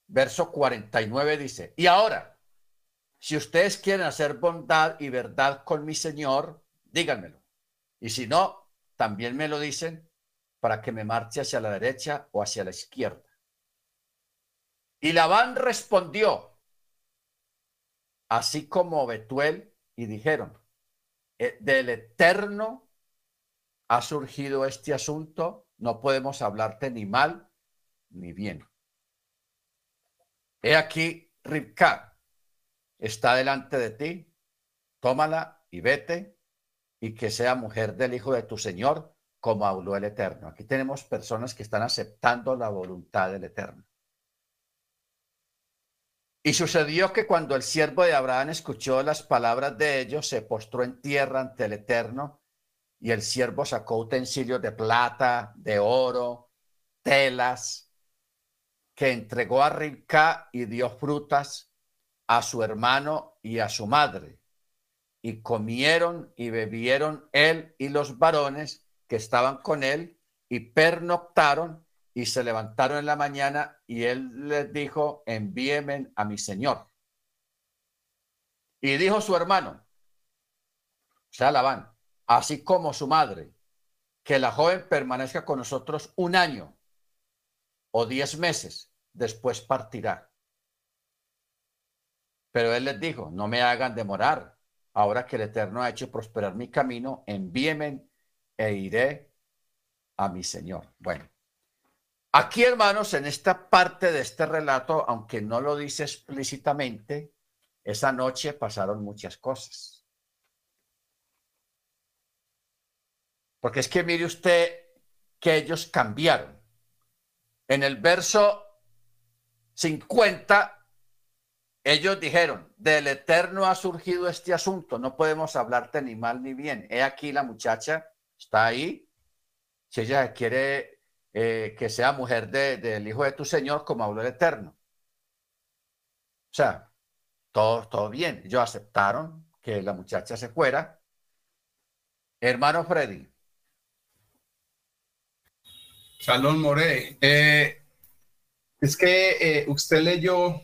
verso 49 dice, y ahora, si ustedes quieren hacer bondad y verdad con mi Señor, díganmelo. Y si no, también me lo dicen para que me marche hacia la derecha o hacia la izquierda. Y Labán respondió, así como Betuel, y dijeron, eh, del eterno ha surgido este asunto, no podemos hablarte ni mal ni bien. He aquí, Ribka está delante de ti, tómala y vete, y que sea mujer del hijo de tu Señor, como habló el Eterno. Aquí tenemos personas que están aceptando la voluntad del Eterno. Y sucedió que cuando el siervo de Abraham escuchó las palabras de ellos, se postró en tierra ante el Eterno, y el siervo sacó utensilios de plata, de oro, telas, que entregó a Ribka y dio frutas a su hermano y a su madre. Y comieron y bebieron él y los varones que estaban con él y pernoctaron y se levantaron en la mañana y él les dijo, envíenme a mi señor. Y dijo su hermano, o sea, así como su madre, que la joven permanezca con nosotros un año o diez meses, después partirá. Pero él les dijo, no me hagan demorar, ahora que el Eterno ha hecho prosperar mi camino, envíenme e iré a mi Señor. Bueno, aquí hermanos, en esta parte de este relato, aunque no lo dice explícitamente, esa noche pasaron muchas cosas. Porque es que mire usted que ellos cambiaron. En el verso 50, ellos dijeron, del Eterno ha surgido este asunto, no podemos hablarte ni mal ni bien. He aquí la muchacha, está ahí. Si ella quiere eh, que sea mujer del Hijo de tu Señor, como habló el Eterno. O sea, todo, todo bien. Ellos aceptaron que la muchacha se fuera. Hermano Freddy. Salón More. Eh, es que eh, usted leyó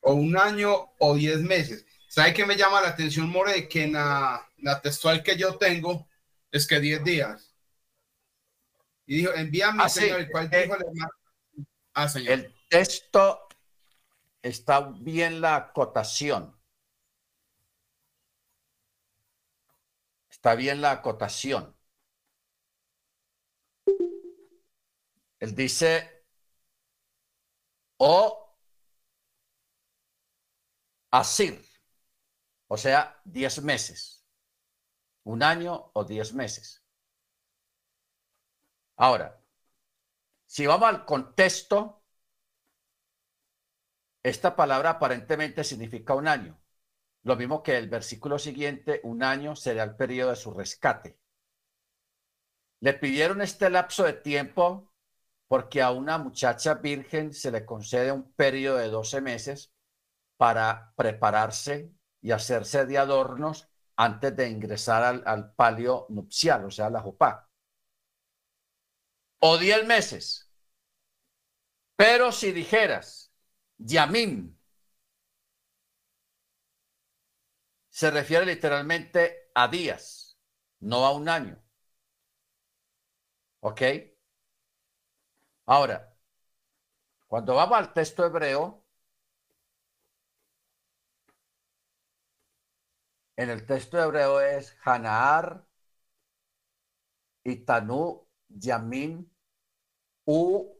o un año o diez meses. ¿Sabe qué me llama la atención, More? Que en la, textual que yo tengo es que diez días. Y dijo, envíame, ah, señor, el cual dijo el, ah, señor. El texto está bien la acotación. Está bien la acotación. Él dice, o asir, o sea, diez meses, un año o diez meses. Ahora, si vamos al contexto, esta palabra aparentemente significa un año. Lo mismo que el versículo siguiente, un año será el periodo de su rescate. Le pidieron este lapso de tiempo porque a una muchacha virgen se le concede un periodo de 12 meses para prepararse y hacerse de adornos antes de ingresar al, palio nupcial, o sea, la jupá. O 10 meses. Pero si dijeras, Yamim, se refiere literalmente a días, no a un año. ¿Ok? Ahora, cuando vamos al texto hebreo, en el texto hebreo es Hanaar, Itanu, Yamin, U,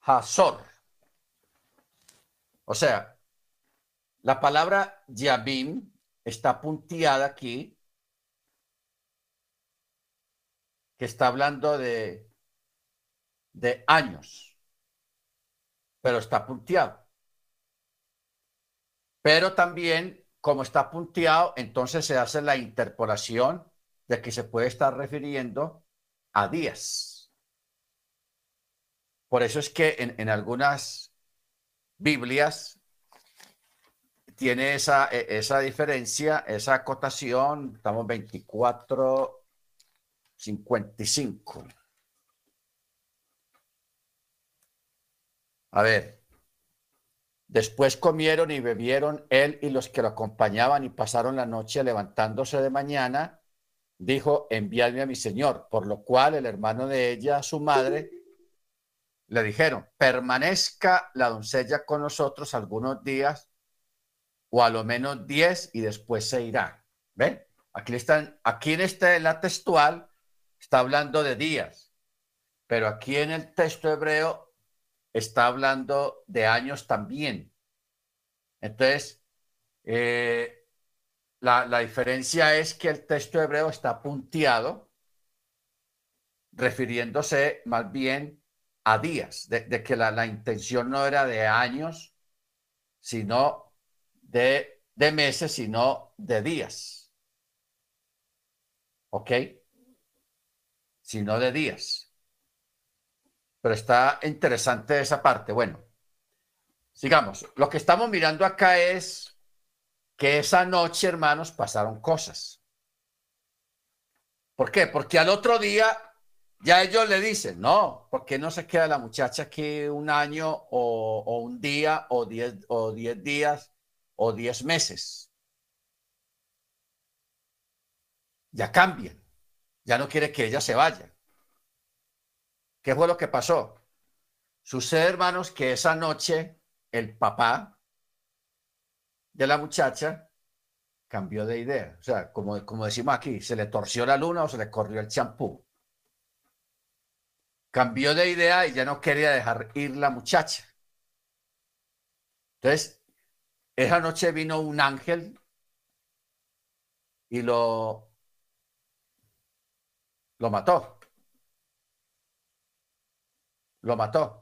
Hazor. O sea, la palabra Yamim está punteada aquí que está hablando de, de años, pero está punteado. Pero también, como está punteado, entonces se hace la interpolación de que se puede estar refiriendo a días. Por eso es que en, algunas Biblias tiene esa, e, esa diferencia, esa acotación, estamos 24, 55. A ver, después comieron y bebieron él y los que lo acompañaban y pasaron la noche levantándose de mañana, dijo, envíame a mi señor, por lo cual el hermano de ella, su madre, le dijeron, permanezca la doncella con nosotros algunos días o a lo menos diez y después se irá. ¿Ven? Aquí, están, aquí en este, la textual está hablando de días, pero aquí en el texto hebreo está hablando de años también. Entonces, eh, la, la, diferencia es que el texto hebreo está punteado, refiriéndose más bien a días, de, que la, la, intención no era de años, sino de, de meses, sino de días. ¿Ok? Sino de días. Pero está interesante esa parte. Bueno, sigamos. Lo que estamos mirando acá es que esa noche, hermanos, pasaron cosas. ¿Por qué? Porque al otro día ya ellos le dicen, no, ¿por qué no se queda la muchacha aquí un año o, un día o diez, o diez días o diez meses? Ya cambian. Ya no quiere que ella se vaya. ¿Qué fue lo que pasó? Sucede, hermanos, que esa noche el papá de la muchacha cambió de idea. O sea, como, como decimos aquí, se le torció la luna o se le corrió el champú. Cambió de idea y ya no quería dejar ir la muchacha. Entonces, esa noche vino un ángel y lo, lo mató lo mató.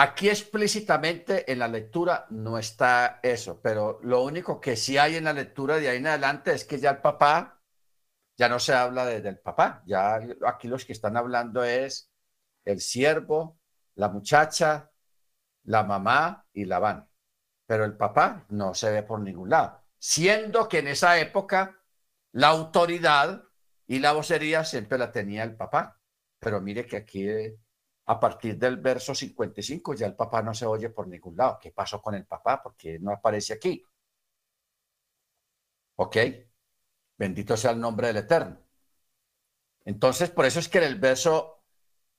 Aquí explícitamente en la lectura no está eso, pero lo único que sí hay en la lectura de ahí en adelante es que ya el papá, ya no se habla de, del papá, ya aquí los que están hablando es el siervo, la muchacha, la mamá y la van. Pero el papá no se ve por ningún lado, siendo que en esa época la autoridad y la vocería siempre la tenía el papá. Pero mire que aquí, a partir del verso 55, ya el papá no se oye por ningún lado. ¿Qué pasó con el papá? Porque no aparece aquí. ¿Ok? Bendito sea el nombre del Eterno. Entonces, por eso es que en el verso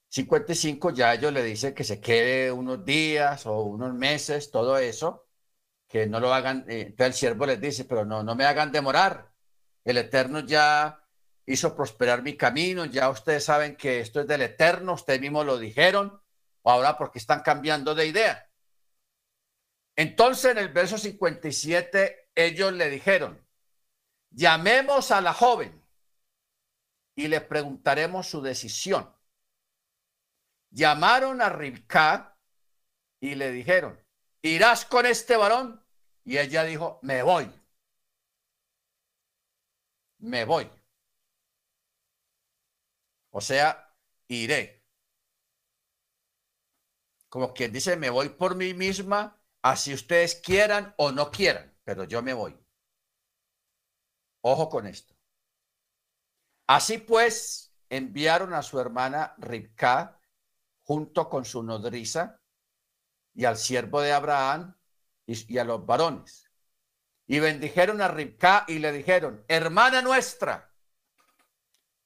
55 ya ellos le dicen que se quede unos días o unos meses, todo eso, que no lo hagan. Eh, entonces el siervo les dice, pero no, no me hagan demorar. El Eterno ya hizo prosperar mi camino. Ya ustedes saben que esto es del eterno, ustedes mismos lo dijeron. Ahora porque están cambiando de idea. Entonces en el verso 57 ellos le dijeron, llamemos a la joven y le preguntaremos su decisión. Llamaron a Ribka y le dijeron, ¿irás con este varón? Y ella dijo, me voy. Me voy. O sea, iré. Como quien dice, me voy por mí misma, así ustedes quieran o no quieran, pero yo me voy. Ojo con esto. Así pues, enviaron a su hermana Ribka junto con su nodriza y al siervo de Abraham y, a los varones. Y bendijeron a Ribka y le dijeron, hermana nuestra,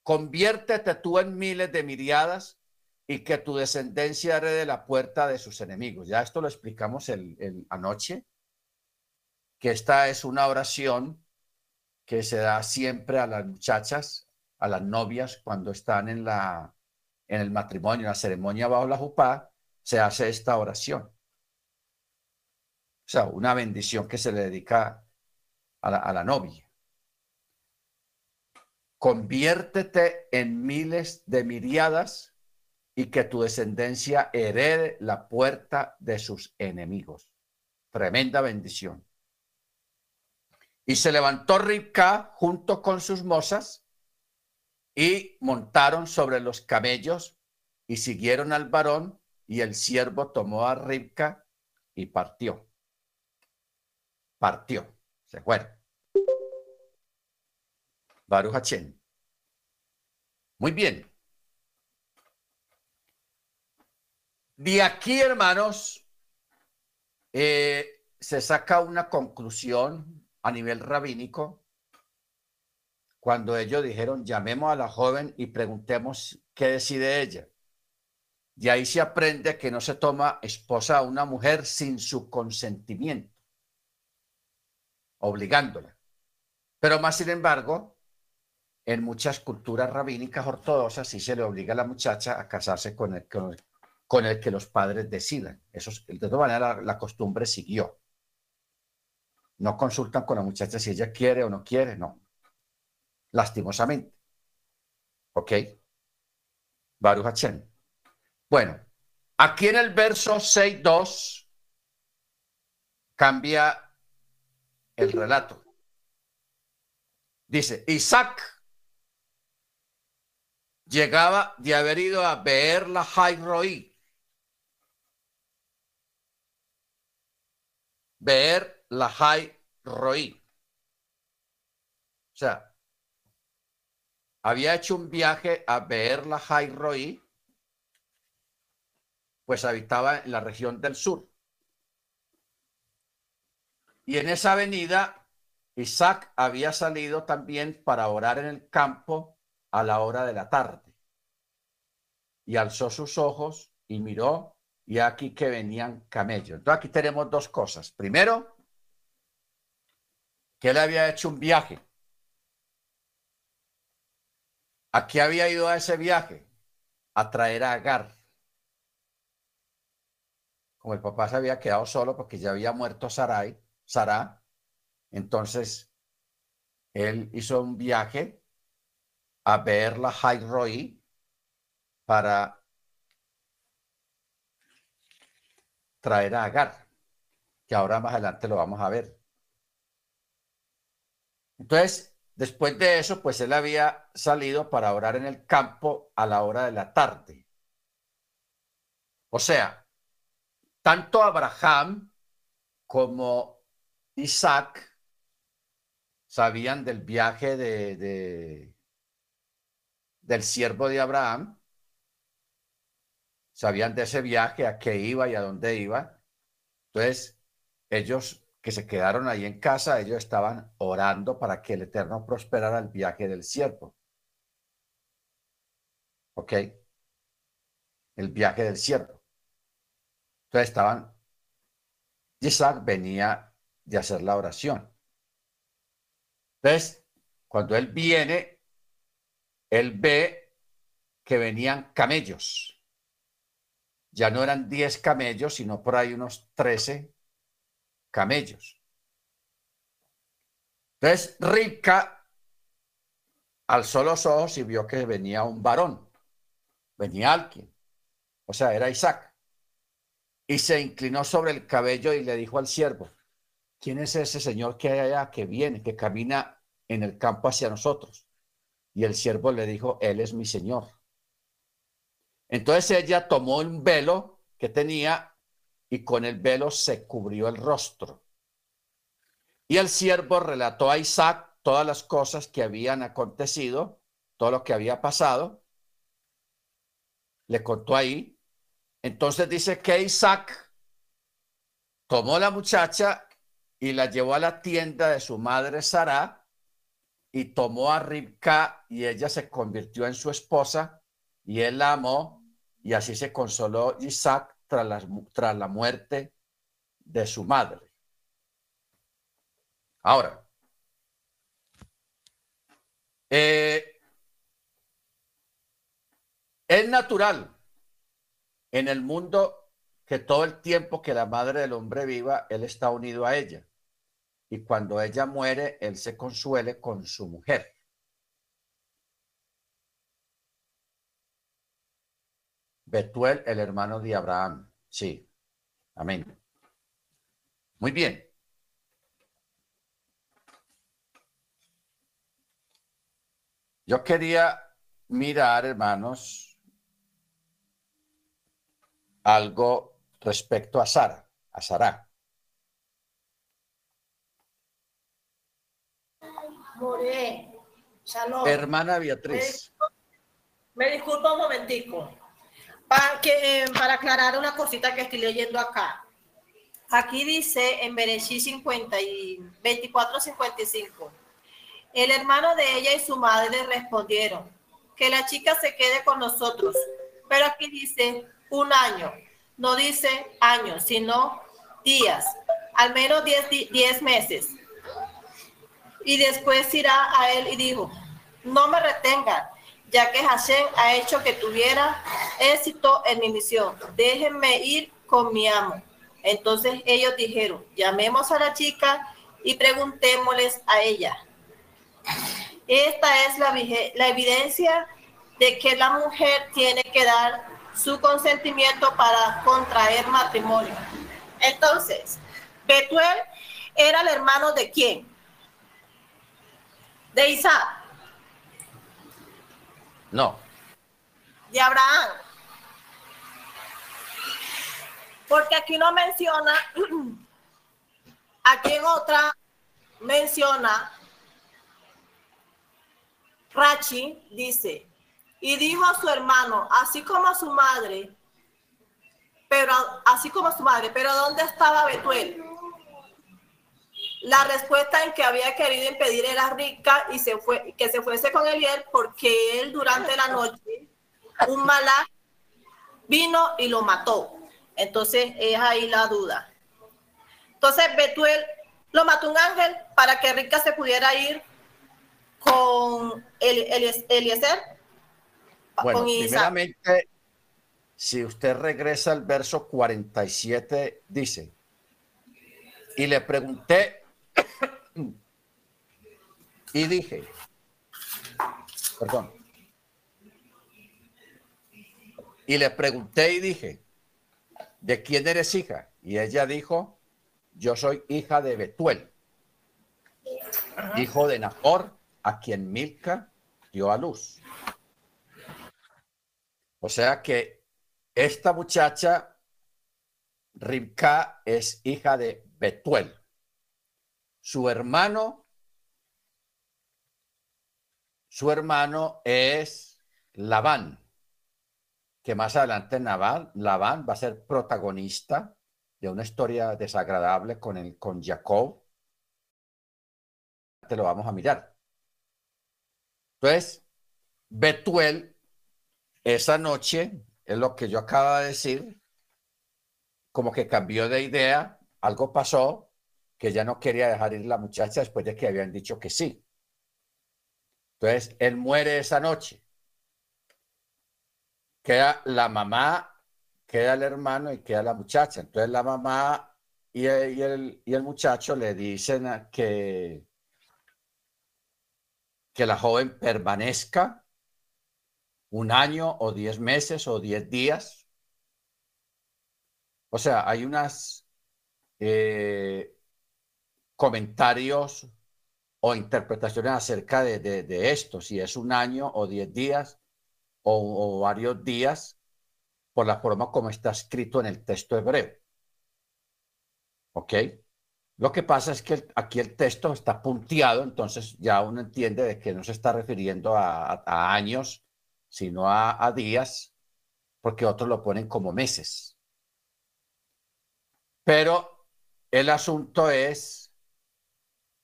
Conviértete tú en miles de miriadas y que tu descendencia herede la puerta de sus enemigos. Ya esto lo explicamos el, anoche, que esta es una oración que se da siempre a las muchachas, a las novias, cuando están en, la, en el matrimonio, en la ceremonia bajo la jupá, se hace esta oración. O sea, una bendición que se le dedica a la, a la novia conviértete en miles de miriadas y que tu descendencia herede la puerta de sus enemigos. Tremenda bendición. Y se levantó Ribka junto con sus mozas y montaron sobre los camellos y siguieron al varón y el siervo tomó a Ribka y partió. partió, se fueron. Baruch Hachem. Muy bien. De aquí, hermanos, eh, se saca una conclusión a nivel rabínico cuando ellos dijeron, llamemos a la joven y preguntemos qué decide ella. De ahí se aprende que no se toma esposa a una mujer sin su consentimiento, obligándola. Pero más sin embargo, en muchas culturas rabínicas ortodoxas sí se le obliga a la muchacha a casarse con el, con el, que los padres decidan. Eso, de todas maneras, la, la costumbre siguió. No consultan con la muchacha si ella quiere o no quiere, no. Lastimosamente. ¿Ok? Baruch Hachem. Bueno, aquí en el verso 6.2 cambia el relato. Dice, Isaac llegaba de haber ido a ver la Roí. Ver la Roí. O sea, había hecho un viaje a ver la Roí pues habitaba en la región del sur. Y en esa avenida, Isaac había salido también para orar en el campo a la hora de la tarde. Y alzó sus ojos y miró, y aquí que venían camellos. Entonces aquí tenemos dos cosas. Primero, que él había hecho un viaje. ¿A qué había ido a ese viaje? A traer a Agar como el papá se había quedado solo porque ya había muerto Sarai, Sará, entonces él hizo un viaje a ver la Roy para traer a Agar, que ahora más adelante lo vamos a ver. Entonces, después de eso, pues él había salido para orar en el campo a la hora de la tarde. O sea, tanto Abraham como Isaac sabían del viaje de, del siervo de Abraham, sabían de ese viaje, a qué iba y a dónde iba. Entonces, ellos que se quedaron ahí en casa, ellos estaban orando para que el Eterno prosperara el viaje del siervo. ¿Ok? El viaje del siervo. Entonces estaban, Isaac venía de hacer la oración. Entonces, cuando él viene, él ve que venían camellos. Ya no eran 10 camellos, sino por ahí unos 13 camellos. Entonces, Rica alzó los ojos y vio que venía un varón, venía alguien, o sea, era Isaac y se inclinó sobre el cabello y le dijo al siervo, ¿quién es ese señor que hay allá, que viene, que camina en el campo hacia nosotros? Y el siervo le dijo, él es mi señor. Entonces ella tomó un velo que tenía y con el velo se cubrió el rostro. Y el siervo relató a Isaac todas las cosas que habían acontecido, todo lo que había pasado. Le contó ahí entonces dice que Isaac tomó la muchacha y la llevó a la tienda de su madre Sara y tomó a Ribka y ella se convirtió en su esposa y él la amó y así se consoló Isaac tras la, tras la muerte de su madre. Ahora, eh, es natural en el mundo que todo el tiempo que la madre del hombre viva, él está unido a ella. Y cuando ella muere, él se consuele con su mujer. Betuel, el hermano de Abraham. Sí. Amén. Muy bien. Yo quería mirar, hermanos, algo respecto a Sara, a Sara. More. Hermana Beatriz. Me disculpa un momentico. Para, que, para aclarar una cosita que estoy leyendo acá. Aquí dice en Bereshí 50 y 24, 55. El hermano de ella y su madre le respondieron que la chica se quede con nosotros. Pero aquí dice un año. No dice años, sino días. Al menos 10 meses. Y después irá a él y dijo, no me retengan, ya que Hashem ha hecho que tuviera éxito en mi misión. Déjenme ir con mi amo. Entonces ellos dijeron, llamemos a la chica y preguntémosles a ella. Esta es la, la evidencia de que la mujer tiene que dar su consentimiento para contraer matrimonio. Entonces, Betuel era el hermano de quién? De Isaac. No. De Abraham. Porque aquí no menciona, aquí en otra menciona, Rachi dice, y dijo a su hermano, así como a su madre, pero así como a su madre, pero ¿dónde estaba Betuel? La respuesta en que había querido impedir era rica y se fue, que se fuese con Eliel porque él durante la noche, un malá vino y lo mató. Entonces es ahí la duda. Entonces Betuel lo mató un ángel para que Rica se pudiera ir con Eliezer. Bueno, primeramente, si usted regresa al verso 47, dice, y le pregunté y dije, perdón, y le pregunté y dije, ¿de quién eres hija? Y ella dijo, yo soy hija de Betuel, hijo de Nahor, a quien Milca dio a luz. O sea que esta muchacha, Ribka, es hija de Betuel. Su hermano, su hermano es Labán, que más adelante Labán, Labán va a ser protagonista de una historia desagradable con, el, con Jacob. Te lo vamos a mirar. Entonces, Betuel, esa noche, es lo que yo acabo de decir, como que cambió de idea, algo pasó, que ya no quería dejar ir la muchacha después de que habían dicho que sí. Entonces, él muere esa noche. Queda la mamá, queda el hermano y queda la muchacha. Entonces, la mamá y el, y el, muchacho le dicen que, que la joven permanezca un año o diez meses o diez días. O sea, hay unas eh, comentarios o interpretaciones acerca de, esto, si es un año o diez días o, varios días, por la forma como está escrito en el texto hebreo. ¿Ok? Lo que pasa es que aquí el texto está punteado, entonces ya uno entiende de que no se está refiriendo a, años, sino a, a días, porque otros lo ponen como meses. Pero el asunto es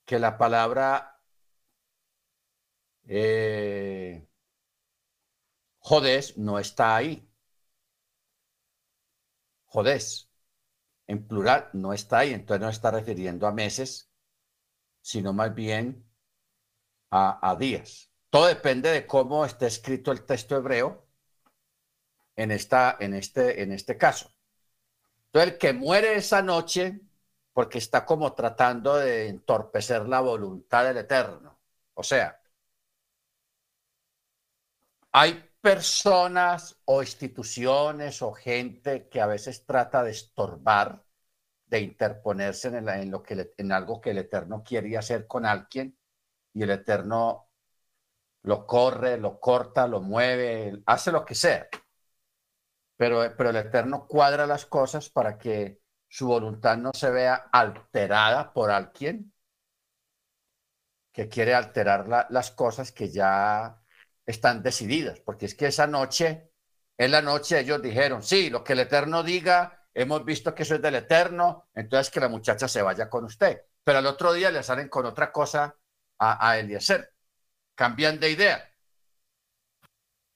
que la palabra eh, jodes no está ahí. Jodes, en plural, no está ahí. Entonces no está refiriendo a meses, sino más bien a, días. Todo depende de cómo esté escrito el texto hebreo en, esta, en, este, en este caso. Entonces, el que muere esa noche porque está como tratando de entorpecer la voluntad del Eterno. O sea, hay personas o instituciones o gente que a veces trata de estorbar, de interponerse en, lo que en algo que el Eterno quiere hacer con alguien y el Eterno lo corre, lo corta, lo mueve, hace lo que sea. Pero, pero el Eterno cuadra las cosas para que su voluntad no se vea alterada por alguien que quiere alterar las cosas que ya están decididas, porque es que esa noche, en la noche ellos dijeron, sí, lo que el Eterno diga, hemos visto que eso es del Eterno, entonces que la muchacha se vaya con usted. Pero al otro día le salen con otra cosa a, a Eliezer, cambian de idea.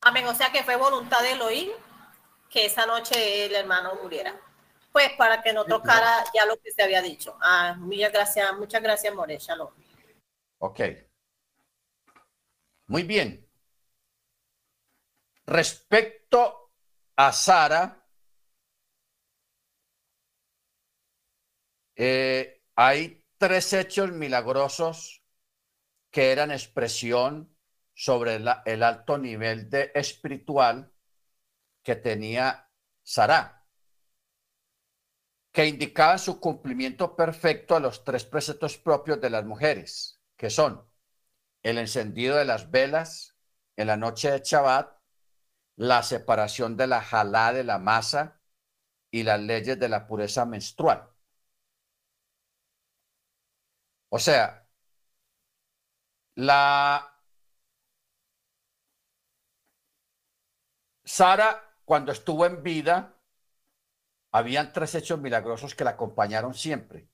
Amén, o sea que fue voluntad de Elohim que esa noche el hermano muriera. Pues para que no tocara ya lo que se había dicho. Ah, muchas gracias, muchas gracias, More. Shalom. Ok. Muy bien. Respecto a Sara, eh, hay tres hechos milagrosos que eran expresión sobre el alto nivel de espiritual que tenía Sara, que indicaba su cumplimiento perfecto a los tres preceptos propios de las mujeres, que son el encendido de las velas en la noche de Shabbat, la separación de la jalá de la masa y las leyes de la pureza menstrual. O sea, la Sara, cuando estuvo en vida, habían tres hechos milagrosos que la acompañaron siempre.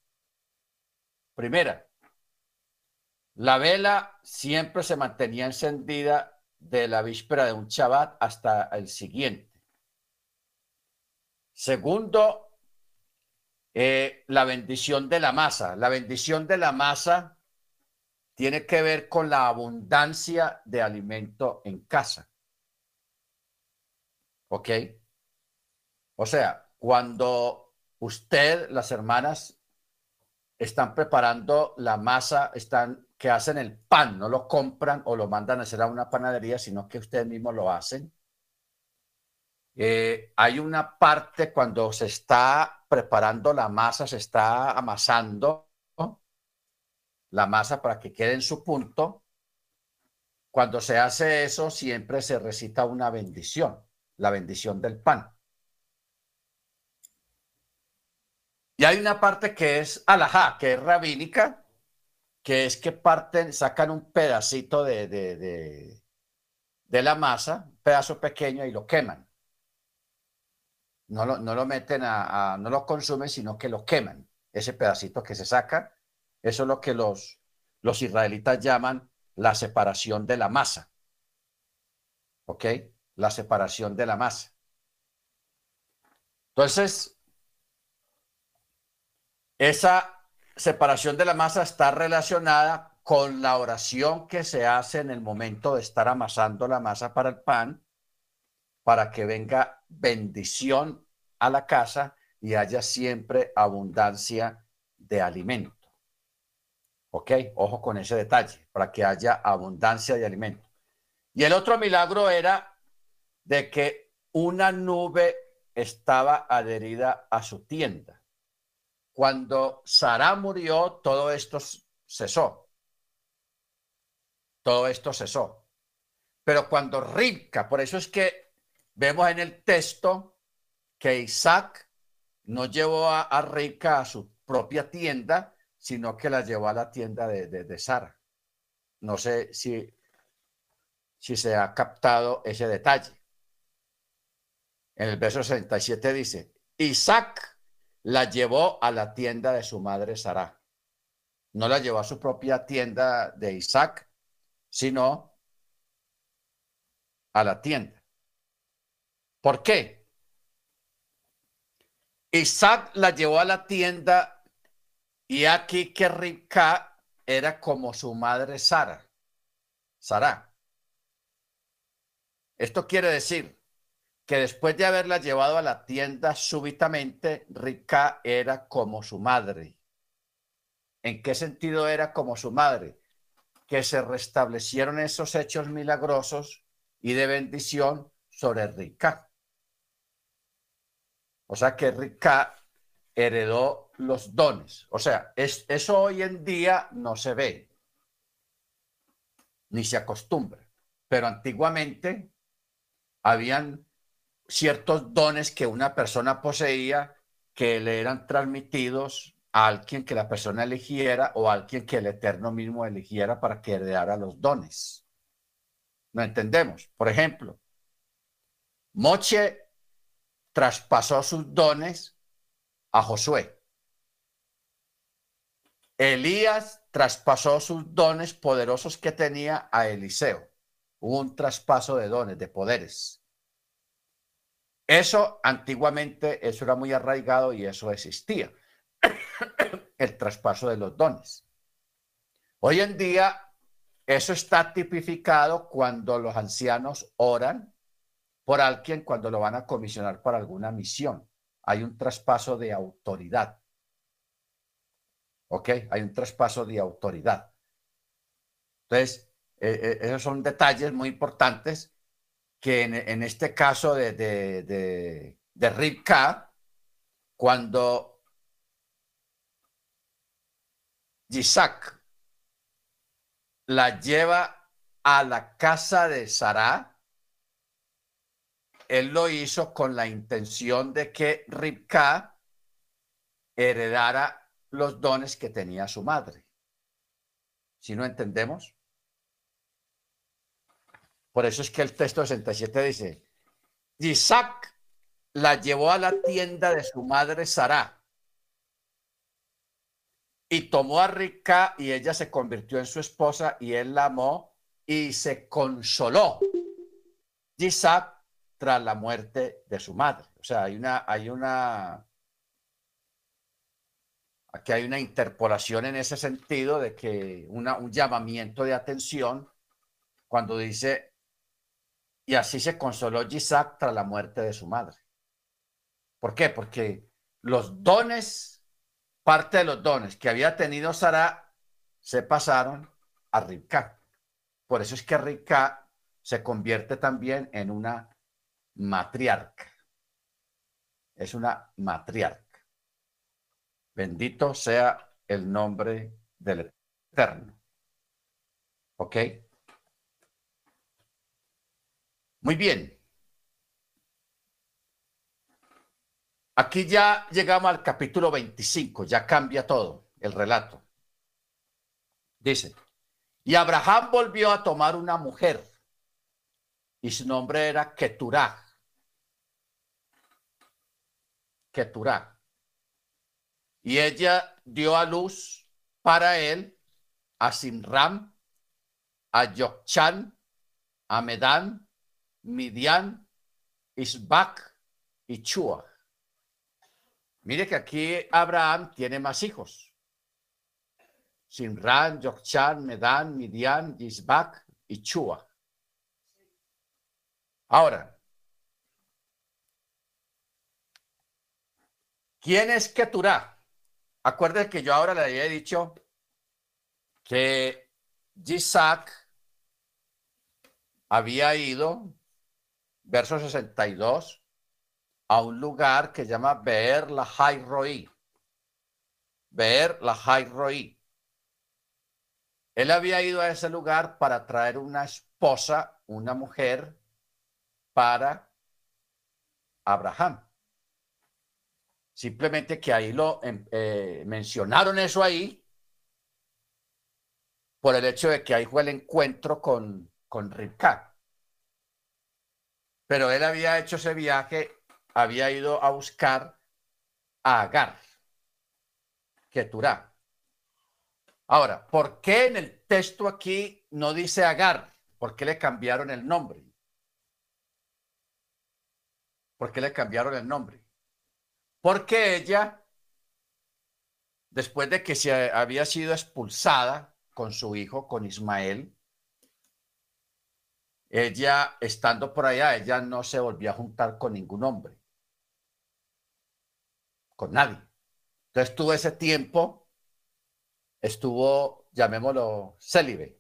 Primera, la vela siempre se mantenía encendida de la víspera de un Shabbat hasta el siguiente. Segundo, eh, la bendición de la masa. La bendición de la masa tiene que ver con la abundancia de alimento en casa. ¿Ok? O sea, cuando usted, las hermanas, están preparando la masa, están que hacen el pan, no lo compran o lo mandan a hacer a una panadería, sino que ustedes mismos lo hacen. Eh, hay una parte cuando se está preparando la masa, se está amasando la masa para que quede en su punto. Cuando se hace eso, siempre se recita una bendición la bendición del pan. Y hay una parte que es alajá, que es rabínica, que es que parten, sacan un pedacito de, de, de, la masa, un pedazo pequeño, y lo queman. No lo, no lo meten a, no lo consumen, sino que lo queman. Ese pedacito que se saca, eso es lo que los, los israelitas llaman la separación de la masa. ¿Ok? la separación de la masa. Entonces, esa separación de la masa está relacionada con la oración que se hace en el momento de estar amasando la masa para el pan, para que venga bendición a la casa y haya siempre abundancia de alimento. ¿Ok? Ojo con ese detalle, para que haya abundancia de alimento. Y el otro milagro era de que una nube estaba adherida a su tienda. Cuando Sara murió, todo esto cesó. Todo esto cesó. Pero cuando Ribka, por eso es que vemos en el texto que Isaac no llevó a, a a su propia tienda, sino que la llevó a la tienda de, de Sara. No sé si, si se ha captado ese detalle. En el verso 67 dice, Isaac la llevó a la tienda de su madre Sara. No la llevó a su propia tienda de Isaac, sino a la tienda. ¿Por qué? Isaac la llevó a la tienda y aquí que Ribka era como su madre Sara. Sara. Esto quiere decir que después de haberla llevado a la tienda súbitamente, Rica era como su madre. ¿En qué sentido era como su madre? Que se restablecieron esos hechos milagrosos y de bendición sobre Rica. O sea que Rica heredó los dones. O sea, es, eso hoy en día no se ve, ni se acostumbra. Pero antiguamente habían ciertos dones que una persona poseía que le eran transmitidos a alguien que la persona eligiera o a alguien que el Eterno mismo eligiera para que heredara los dones. ¿No entendemos? Por ejemplo, Moche traspasó sus dones a Josué. Elías traspasó sus dones poderosos que tenía a Eliseo. Hubo un traspaso de dones, de poderes. Eso antiguamente, eso era muy arraigado y eso existía. El traspaso de los dones. Hoy en día, eso está tipificado cuando los ancianos oran por alguien cuando lo van a comisionar para alguna misión. Hay un traspaso de autoridad. ¿Ok? Hay un traspaso de autoridad. Entonces, eh, eh, esos son detalles muy importantes que en, este caso de, de, cuando Isaac la lleva a la casa de Sarah, él lo hizo con la intención de que Ribka heredara los dones que tenía su madre. Si no entendemos. Por eso es que el texto 67 dice, Isaac la llevó a la tienda de su madre Sara y tomó a Rica y ella se convirtió en su esposa y él la amó y se consoló. Isaac tras la muerte de su madre. O sea, hay una, hay una Aquí hay una interpolación en ese sentido de que una, un llamamiento de atención cuando dice, y así se consoló Isaac tras la muerte de su madre. ¿Por qué? Porque los dones, parte de los dones que había tenido Sara, se pasaron a Ribka. Por eso es que Ribka se convierte también en una matriarca. Es una matriarca. Bendito sea el nombre del Eterno. ¿Ok? Muy bien. Aquí ya llegamos al capítulo 25, ya cambia todo el relato. Dice, y Abraham volvió a tomar una mujer y su nombre era Keturah. Keturah. Y ella dio a luz para él a Simram, a Yokchan, a Medán, Midian, Isbac y Chua. Mire que aquí Abraham tiene más hijos. Simran, Yokchan, Medán, Midian, Isbac y Chua. Ahora, ¿quién es Keturah? Acuérdense que yo ahora le había dicho que Isaac había ido, verso 62, a un lugar que llama Beer la Roí. Beer la Roí. Él había ido a ese lugar para traer una esposa, una mujer, para Abraham. Simplemente que ahí lo em, eh, mencionaron eso ahí por el hecho de que ahí fue el encuentro con, con Pero él había hecho ese viaje, había ido a buscar a Agar, Keturah. Ahora, ¿por qué en el texto aquí no dice Agar? ¿Por qué le cambiaron el nombre? ¿Por qué le cambiaron el nombre? porque ella, después de que se había sido expulsada con su hijo, con Ismael, ella, estando por allá, ella no se volvió a juntar con ningún hombre, con nadie. Entonces tuvo ese tiempo, estuvo, llamémoslo, célibe.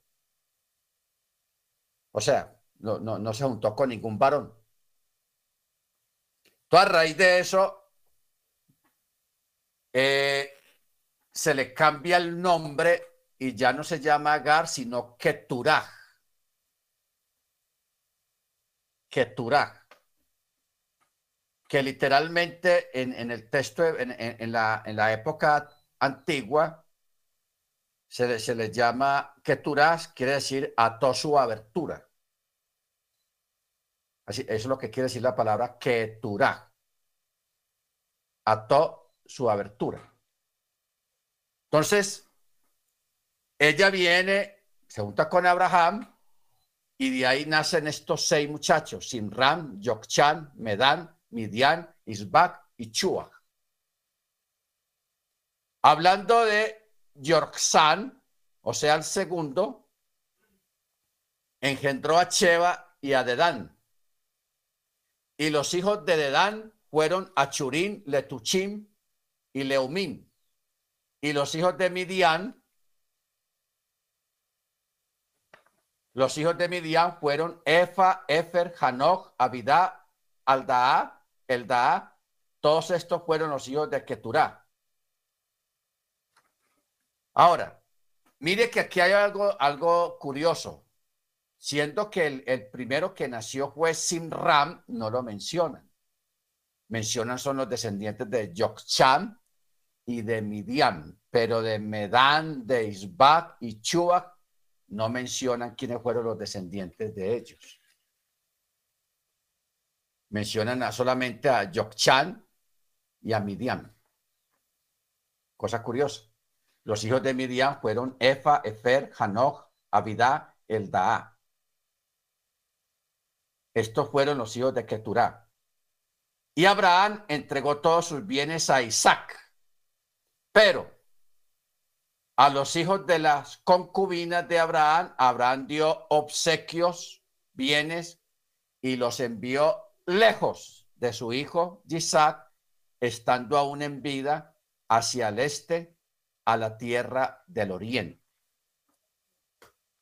O sea, no, no, no se juntó con ningún varón. Entonces, a raíz de eso, eh, se le cambia el nombre y ya no se llama Agar, sino Keturah. Keturah. Que literalmente en, el texto, en, la, en la época antigua se le, se le llama Keturás, quiere decir ató su abertura. Así, eso es lo que quiere decir la palabra Keturá. Ató su abertura. Entonces, ella viene, se junta con Abraham y de ahí nacen estos seis muchachos, Simram, Yokchan, Medan, Midian, Isbak y Chua. Hablando de Yorksan, o sea, el segundo, engendró a Cheva y a Dedán. Y los hijos de Dedán fueron Achurín, Letuchim y Leumín. Y los hijos de Midian, los hijos de Midian fueron Efa, Efer, Hanoch, Abidá, Aldaa, Eldaa. Todos estos fueron los hijos de Keturá. Ahora, mire que aquí hay algo, algo curioso. Siendo que el, el primero que nació fue Simram, no lo mencionan. Mencionan son los descendientes de Yokchan y de Midian, pero de Medan, de Isbak y Chuak no mencionan quiénes fueron los descendientes de ellos. Mencionan a- solamente a Yokchan y a Midian. Cosa curiosa. Los hijos de Midian fueron Efa, Efer, Hanoch, Abidá, Eldaa. Estos fueron los hijos de Keturá. Y Abraham entregó todos sus bienes a Isaac. Pero a los hijos de las concubinas de Abraham, Abraham dio obsequios, bienes, y los envió lejos de su hijo Isaac, estando aún en vida, hacia el este, a la tierra del oriente.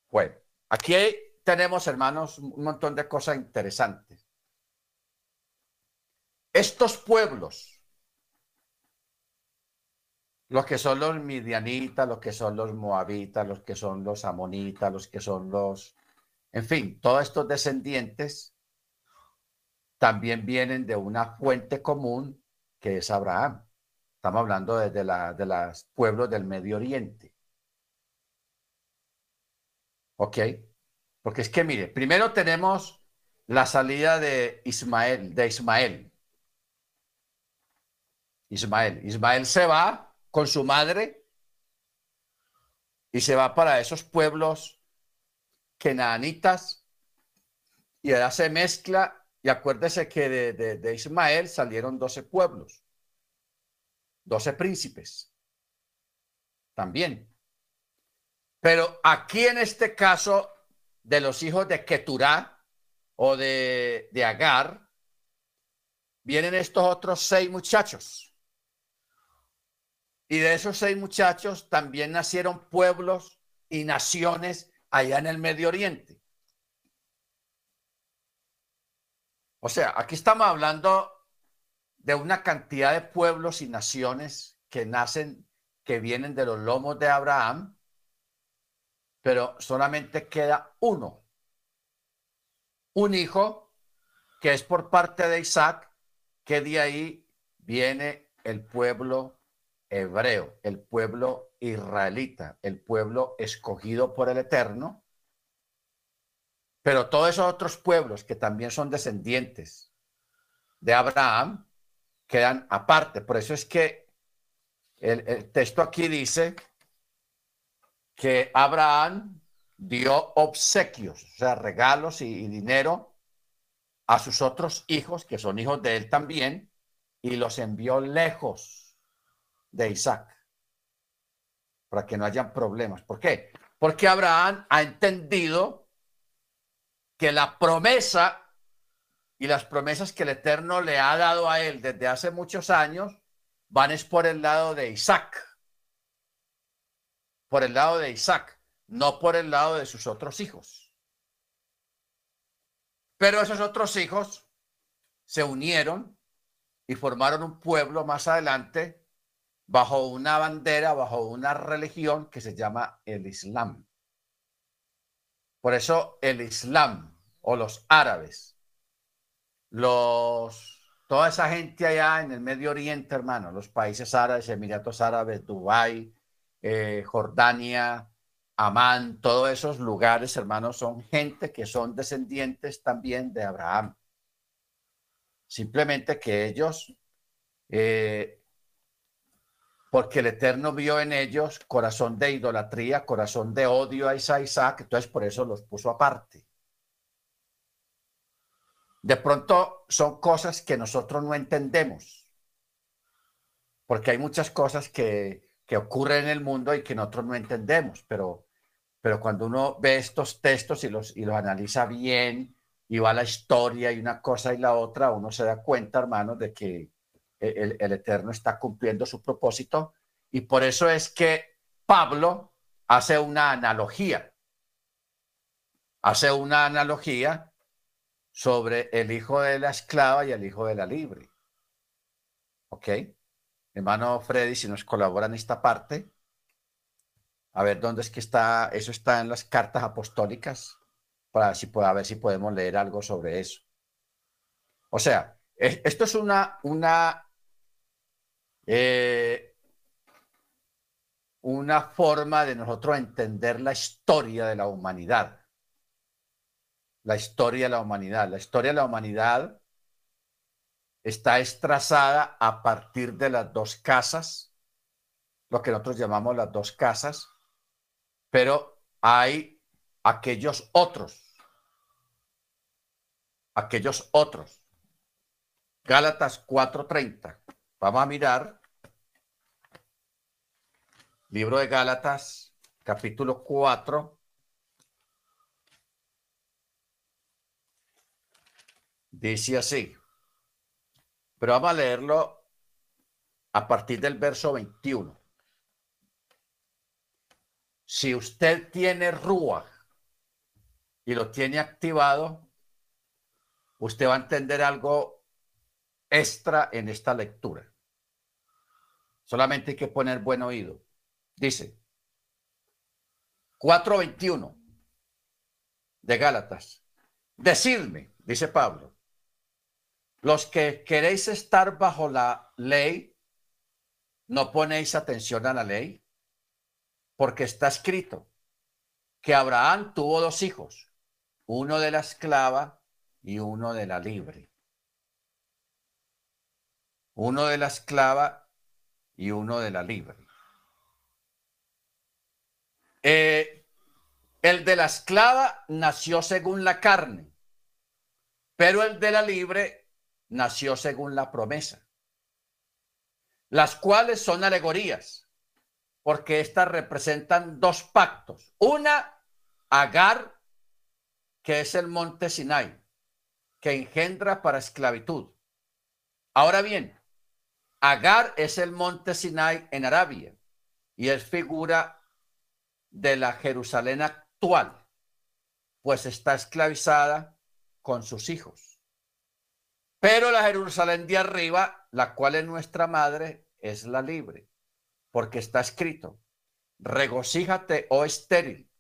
Bueno, aquí tenemos, hermanos, un montón de cosas interesantes. Estos pueblos, los que son los midianitas, los que son los moabitas, los que son los amonitas, los que son los, en fin, todos estos descendientes también vienen de una fuente común que es Abraham. Estamos hablando de, de, la, de los pueblos del Medio Oriente. ¿Ok? Porque es que, mire, primero tenemos la salida de Ismael, de Ismael. Ismael. Ismael se va con su madre y se va para esos pueblos kenanitas y allá se mezcla. Y acuérdese que de, de, de Ismael salieron 12 pueblos, 12 príncipes también. Pero aquí en este caso de los hijos de Keturá o de, de Agar, vienen estos otros seis muchachos. Y de esos seis muchachos también nacieron pueblos y naciones allá en el Medio Oriente. O sea, aquí estamos hablando de una cantidad de pueblos y naciones que nacen, que vienen de los lomos de Abraham, pero solamente queda uno, un hijo que es por parte de Isaac, que de ahí viene el pueblo hebreo, el pueblo israelita, el pueblo escogido por el Eterno. Pero todos esos otros pueblos que también son descendientes de Abraham quedan aparte. Por eso es que el, texto aquí dice que Abraham dio obsequios, o sea, regalos y dinero a sus otros hijos, que son hijos de él también, y los envió lejos de Isaac, para que no hayan problemas. ¿Por qué? Porque Abraham ha entendido que la promesa y las promesas que el Eterno le ha dado a él desde hace muchos años van es por el lado de Isaac, por el lado de Isaac, no por el lado de sus otros hijos. Pero esos otros hijos se unieron y formaron un pueblo más adelante bajo una bandera, bajo una religión que se llama el Islam. Por eso el Islam o los árabes, los toda esa gente allá en el Medio Oriente, hermano, los países árabes, Emiratos Árabes, Dubái, eh, Jordania, Amán, todos esos lugares, hermanos, son gente que son descendientes también de Abraham. Simplemente que ellos, eh, porque el Eterno vio en ellos corazón de idolatría, corazón de odio a Isaac, entonces por eso los puso aparte. De pronto son cosas que nosotros no entendemos, porque hay muchas cosas que, que ocurren en el mundo y que nosotros no entendemos, pero, pero cuando uno ve estos textos y los, y los analiza bien y va a la historia y una cosa y la otra, uno se da cuenta, hermanos, de que el, Eterno está cumpliendo su propósito y por eso es que Pablo hace una analogía, hace una analogía sobre el hijo de la esclava y el hijo de la libre. ¿Ok? Hermano Freddy, si nos colaboran en esta parte, a ver dónde es que está, eso está en las cartas apostólicas, para si, a ver si podemos leer algo sobre eso. O sea, esto es una, una, eh, una forma de nosotros entender la historia de la humanidad la historia de la humanidad. La historia de la humanidad está estrazada a partir de las dos casas, lo que nosotros llamamos las dos casas, pero hay aquellos otros, aquellos otros. Gálatas 4:30. Vamos a mirar. Libro de Gálatas, capítulo 4 Dice así, pero vamos a leerlo a partir del verso 21. Si usted tiene Rúa y lo tiene activado, usted va a entender algo extra en esta lectura. Solamente hay que poner buen oído. Dice 4.21 de Gálatas. Decidme, dice Pablo, los que queréis estar bajo la ley, no ponéis atención a la ley, porque está escrito que Abraham tuvo dos hijos, uno de la esclava y uno de la libre. Uno de la esclava y uno de la libre. Eh, el de la esclava nació según la carne, pero el de la libre nació según la promesa, las cuales son alegorías, porque éstas representan dos pactos. Una, Agar, que es el monte Sinai, que engendra para esclavitud. Ahora bien, Agar es el monte Sinai en Arabia y es figura de la Jerusalén actual, pues está esclavizada con sus hijos. Pero la Jerusalén de arriba, la cual es nuestra madre, es la libre, porque está escrito, regocíjate, oh estéril,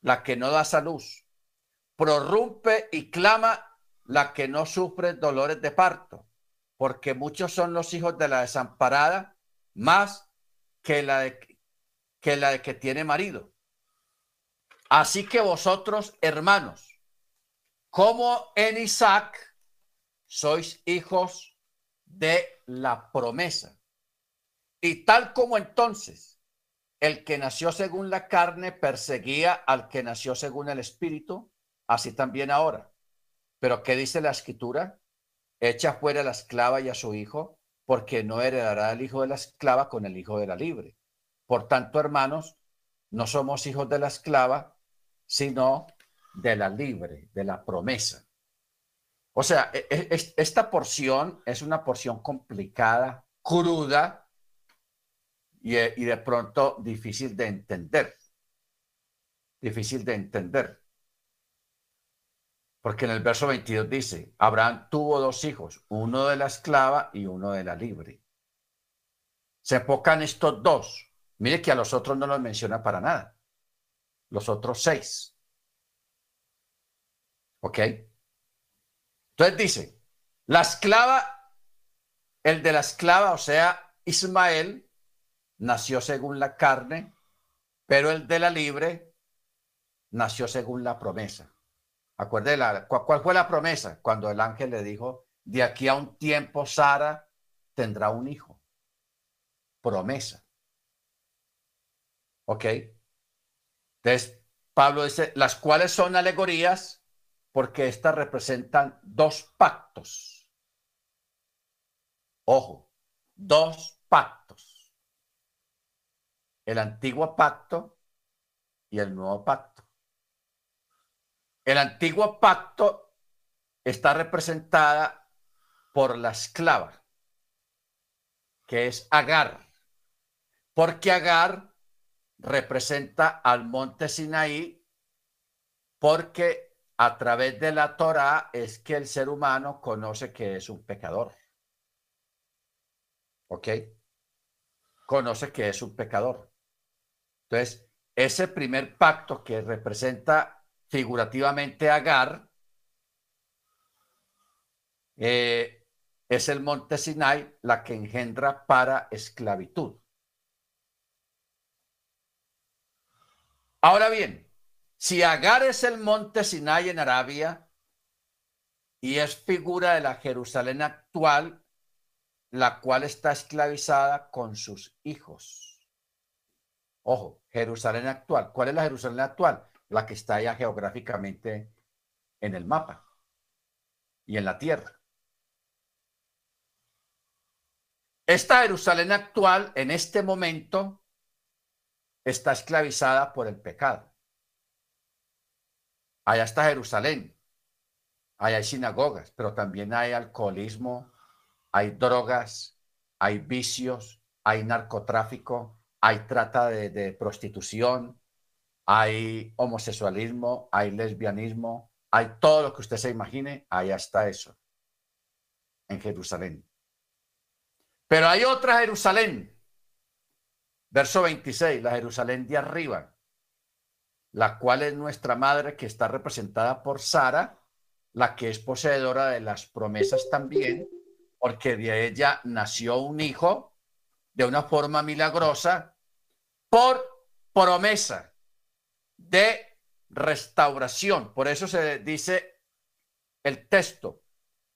la que no da salud, prorrumpe y clama la que no sufre dolores de parto, porque muchos son los hijos de la desamparada, más que la de que, la que tiene marido. Así que vosotros, hermanos, como en Isaac, sois hijos de la promesa. Y tal como entonces el que nació según la carne perseguía al que nació según el espíritu, así también ahora. Pero ¿qué dice la escritura? Echa fuera a la esclava y a su hijo, porque no heredará el hijo de la esclava con el hijo de la libre. Por tanto, hermanos, no somos hijos de la esclava, sino de la libre, de la promesa. O sea, e, e, esta porción es una porción complicada, cruda eh, y, de pronto difícil de entender. Difícil de entender. Porque en el verso 22 dice, Abraham tuvo dos hijos, uno de la esclava y uno de la libre. Se enfocan estos dos. Mire que a los otros no los menciona para nada. Los otros seis. ¿Ok? Entonces dice, la esclava El de la esclava, o sea, Ismael, nació según la carne, pero el de la libre nació según la promesa. Acuérdate, ¿cuál fue la promesa? Cuando el ángel le dijo, de aquí a un tiempo Sara tendrá un hijo. Promesa. ¿Ok? Entonces, Pablo dice, las cuales son alegorías porque estas representan dos pactos. Ojo, dos pactos. El antiguo pacto y el nuevo pacto. El antiguo pacto está representada por la esclava, que es Agar, porque Agar representa al monte Sinaí, porque a través de la Torah es que el ser humano conoce que es un pecador. ¿Ok? Conoce que es un pecador. Entonces, ese primer pacto que representa figurativamente Agar, eh, es el monte Sinai la que engendra para esclavitud. Ahora bien, si Agar es el monte Sinai en Arabia y es figura de la Jerusalén actual, la cual está esclavizada con sus hijos. Ojo, Jerusalén actual. ¿Cuál es la Jerusalén actual? la que está ya geográficamente en el mapa y en la tierra. Esta Jerusalén actual, en este momento, está esclavizada por el pecado. Allá está Jerusalén, allá hay sinagogas, pero también hay alcoholismo, hay drogas, hay vicios, hay narcotráfico, hay trata de, prostitución, hay homosexualismo, hay lesbianismo, hay todo lo que usted se imagine, ahí está eso, en Jerusalén. Pero hay otra Jerusalén, verso 26, la Jerusalén de arriba, la cual es nuestra madre que está representada por Sara, la que es poseedora de las promesas también, porque de ella nació un hijo de una forma milagrosa por promesa de restauración. Por eso se dice el texto,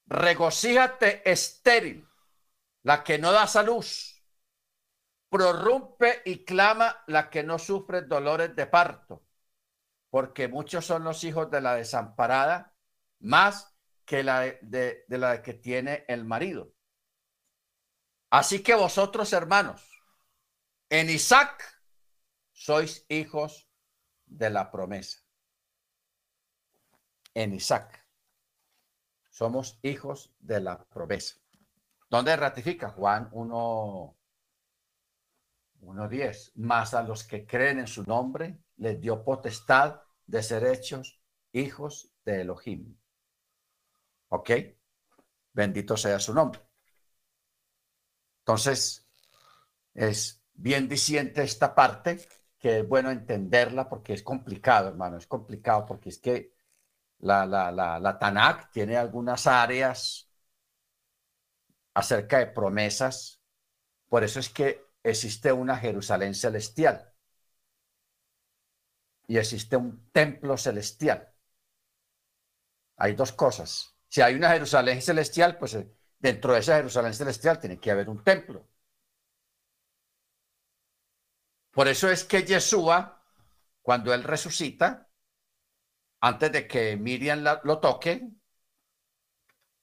regocíjate estéril, la que no da salud, prorrumpe y clama la que no sufre dolores de parto, porque muchos son los hijos de la desamparada, más que la de, la que tiene el marido. Así que vosotros, hermanos, en Isaac sois hijos de la promesa. En Isaac. Somos hijos de la promesa. ¿Dónde ratifica Juan 1, 1.10? Más a los que creen en su nombre, les dio potestad de ser hechos hijos de Elohim. ¿Ok? Bendito sea su nombre. Entonces, es bien diciente esta parte que es bueno entenderla porque es complicado, hermano, es complicado porque es que la, la, la, la tiene algunas áreas acerca de promesas, por eso es que existe una Jerusalén celestial y existe un templo celestial. Hay dos cosas. Si hay una Jerusalén celestial, pues eh, dentro de esa Jerusalén celestial tiene que haber un templo. Por eso es que Yeshua, cuando él resucita, antes de que Miriam lo toque,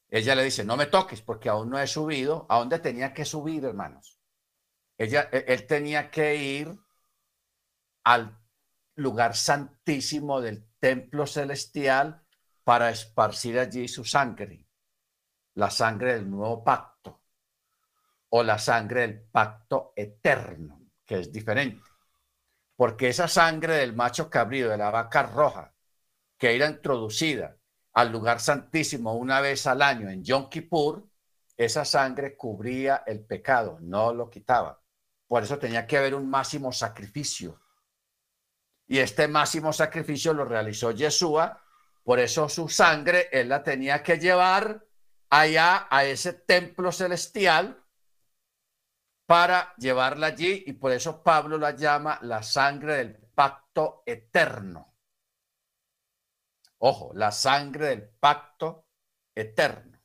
ella le dice, no me toques porque aún no he subido. ¿A dónde tenía que subir, hermanos? Ella, e, él tenía que ir al lugar santísimo del templo celestial para esparcir allí su sangre, la sangre del nuevo pacto o la sangre del pacto eterno que es diferente. Porque esa sangre del macho cabrío, de la vaca roja, que era introducida al lugar santísimo una vez al año en Yom Kippur, esa sangre cubría el pecado, no lo quitaba. Por eso tenía que haber un máximo sacrificio. Y este máximo sacrificio lo realizó Yeshua, por eso su sangre él la tenía que llevar allá a ese templo celestial para llevarla allí y por eso Pablo la llama la sangre del pacto eterno. Ojo, la sangre del pacto eterno.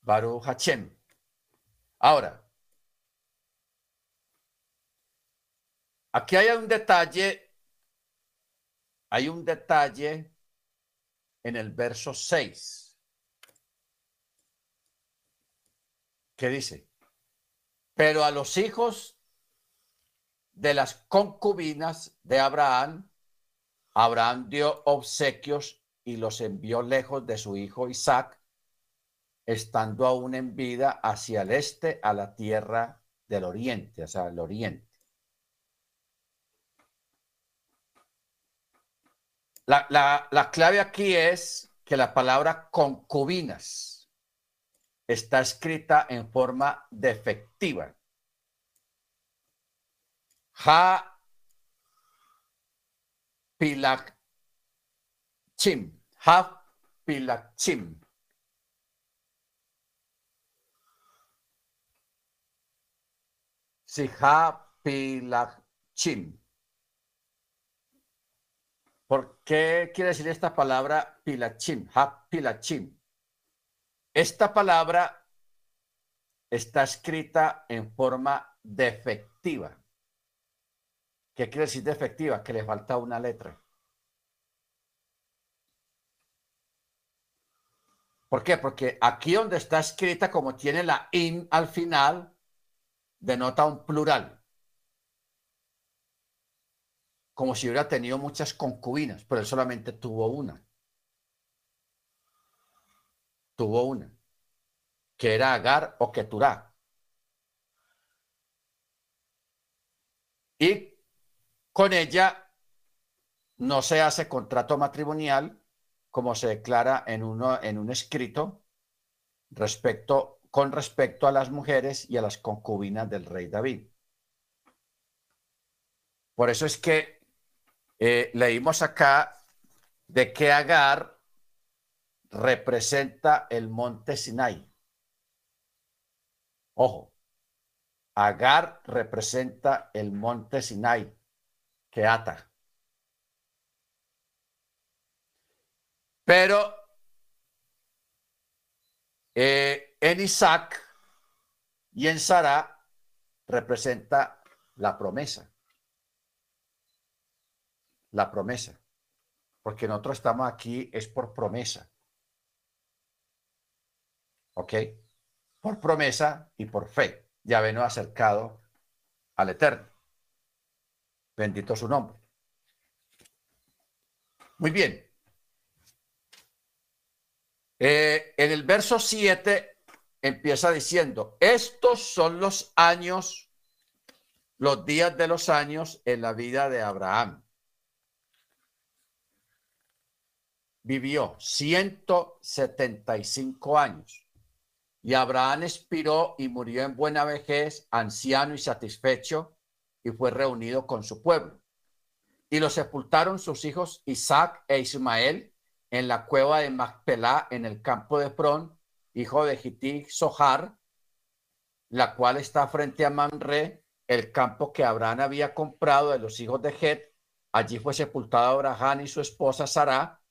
Baruch Hachem. Ahora, aquí hay un detalle, hay un detalle en el verso 6. ¿Qué dice? Pero a los hijos de las concubinas de Abraham, Abraham dio obsequios y los envió lejos de su hijo Isaac, estando aún en vida hacia el este, a la tierra del oriente, sea, el oriente. La, la, clave aquí es que la palabra concubinas está escrita en forma defectiva. Ha pilachim. Si ha. ¿Por qué quiere decir esta palabra pilachim? Ha pilachim. Esta palabra está escrita en forma defectiva. ¿Qué quiere decir defectiva? Que le falta una letra. ¿Por qué? Porque aquí donde está escrita, como tiene la in al final, denota un plural. Como si hubiera tenido muchas concubinas, pero él solamente tuvo una. Tuvo una, que era Agar o Keturá. Y con ella no se hace contrato matrimonial como se declara en, uno, en un escrito respecto, con respecto a las mujeres y a las concubinas del rey David. Por eso es que eh, leímos acá de que Agar representa el monte Sinai. Ojo, Agar representa el monte Sinai que ata. Pero eh, en Isaac y en Sara representa la promesa. La promesa. Porque nosotros estamos aquí es por promesa. ¿Ok? Por promesa y por fe. Ya veno acercado al Eterno. Bendito su nombre. Muy bien. Eh, en el verso 7 empieza diciendo, estos son los años, los días de los años en la vida de Abraham. Vivió 175 años y Abraham expiró y murió en buena vejez, anciano y satisfecho y fue reunido con su pueblo. Y lo sepultaron sus hijos Isaac e Ismael en la cueva de Macpelá en el campo de Prón, hijo de Jití Sohar, la cual está frente a Manre, el campo que Abraham había comprado de los hijos de Het. Allí fue sepultado Abraham y su esposa Sara.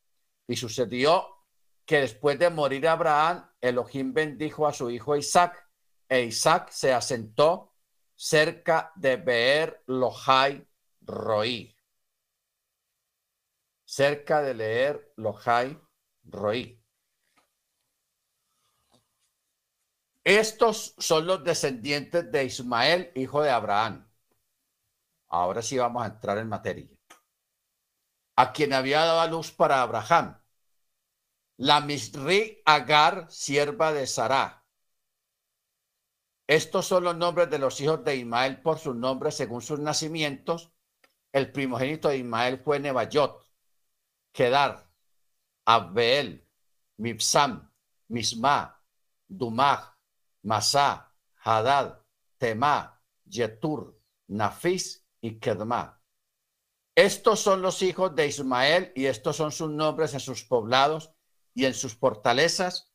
Y sucedió que después de morir Abraham, Elohim bendijo a su hijo Isaac, e Isaac se asentó cerca de Beer Lohai Roí. Cerca de leer Lohai Roí. Estos son los descendientes de Ismael, hijo de Abraham. Ahora sí vamos a entrar en materia. A quien había dado a luz para Abraham. La Misri Agar, sierva de Sarah estos son los nombres de los hijos de Ismael por sus nombres según sus nacimientos. El primogénito de Ismael fue Nebayot, Kedar, Abbeel, Mipsam, Misma, Dumag, Masá, Hadad, Temá, Yetur, Nafis y Kedma. Estos son los hijos de Ismael y estos son sus nombres en sus poblados y en sus fortalezas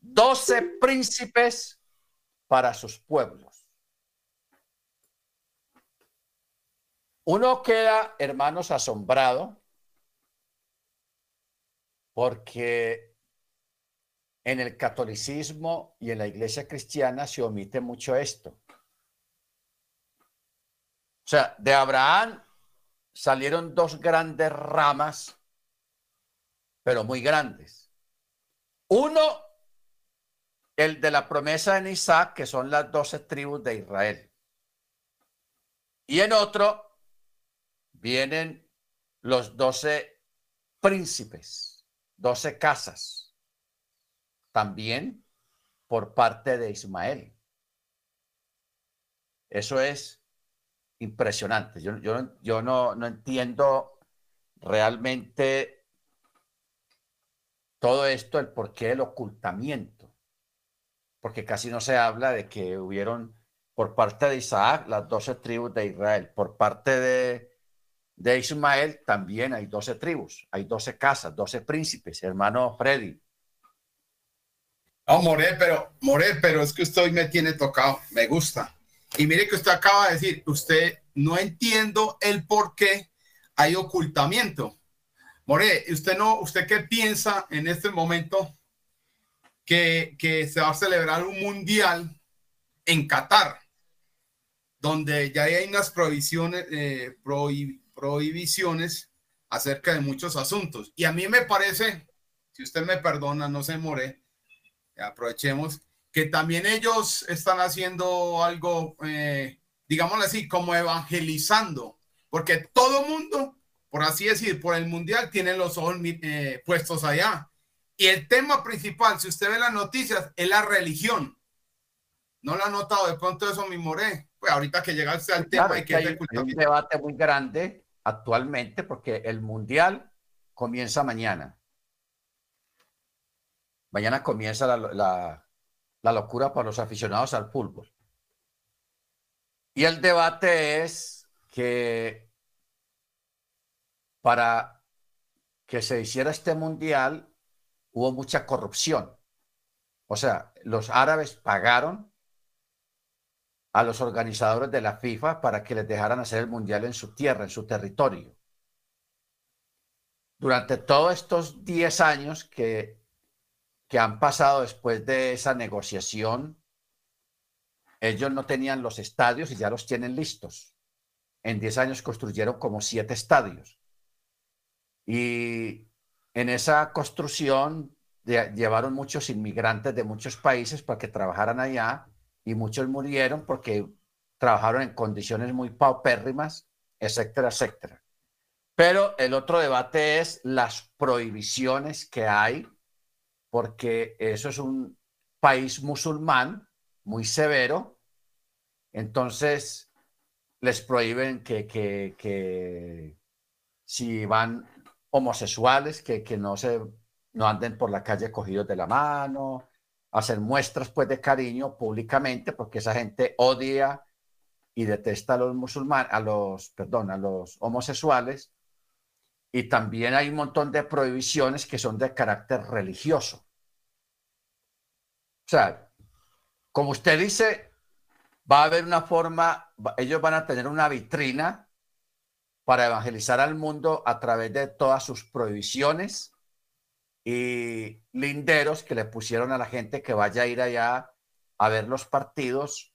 doce príncipes para sus pueblos. Uno queda, hermanos, asombrado porque en el catolicismo y en la iglesia cristiana se omite mucho esto. O sea, de Abraham salieron dos grandes ramas, pero muy grandes. Uno, el de la promesa en Isaac, que son las doce tribus de Israel. Y en otro vienen los doce príncipes, doce casas, también por parte de Ismael. Eso es impresionante. Yo, yo, yo no, no entiendo realmente todo esto, el porqué del ocultamiento, porque casi no se habla de que hubieron por parte de Isaac las doce tribus de Israel, por parte de, de Ismael también hay doce tribus, hay doce casas, doce príncipes, hermano Freddy. No, More, pero, More, pero es que usted hoy me tiene tocado, me gusta. Y mire que usted acaba de decir, usted no entiendo el por qué hay ocultamiento. More, ¿usted no, usted qué piensa en este momento que, se va a celebrar un mundial en Qatar, donde ya hay unas prohibiciones, eh, prohibiciones acerca de muchos asuntos? Y a mí me parece, si usted me perdona, no se more, aprovechemos que también ellos están haciendo algo, eh, digámoslo así, como evangelizando, porque todo mundo, por así decir, por el mundial, tiene los ojos eh, puestos allá. Y el tema principal, si usted ve las noticias, es la religión. No lo ha notado de pronto eso, mi moré. Pues ahorita que llega al tema y que, hay, un debate muy grande actualmente porque el mundial comienza mañana. Mañana comienza la, la locura para los aficionados al fútbol. Y el debate es que para que se hiciera este mundial hubo mucha corrupción. O sea, los árabes pagaron a los organizadores de la FIFA para que les dejaran hacer el mundial en su tierra, en su territorio. Durante todos estos 10 años que que han pasado después de esa negociación, ellos no tenían los estadios y ya los tienen listos. En 10 años construyeron como siete estadios. Y en esa construcción llevaron muchos inmigrantes de muchos países para que trabajaran allá y muchos murieron porque trabajaron en condiciones muy paupérrimas, etcétera, etcétera. Pero el otro debate es las prohibiciones que hay porque eso es un país musulmán muy severo, entonces les prohíben que, si van homosexuales, que, que, no, se, no anden por la calle cogidos de la mano, hacer muestras pues de cariño públicamente, porque esa gente odia y detesta a los musulmanes, a los, perdón, a los homosexuales, y también hay un montón de prohibiciones que son de carácter religioso. O sea, como usted dice, va a haber una forma, ellos van a tener una vitrina para evangelizar al mundo a través de todas sus prohibiciones y linderos que le pusieron a la gente que vaya a ir allá a ver los partidos.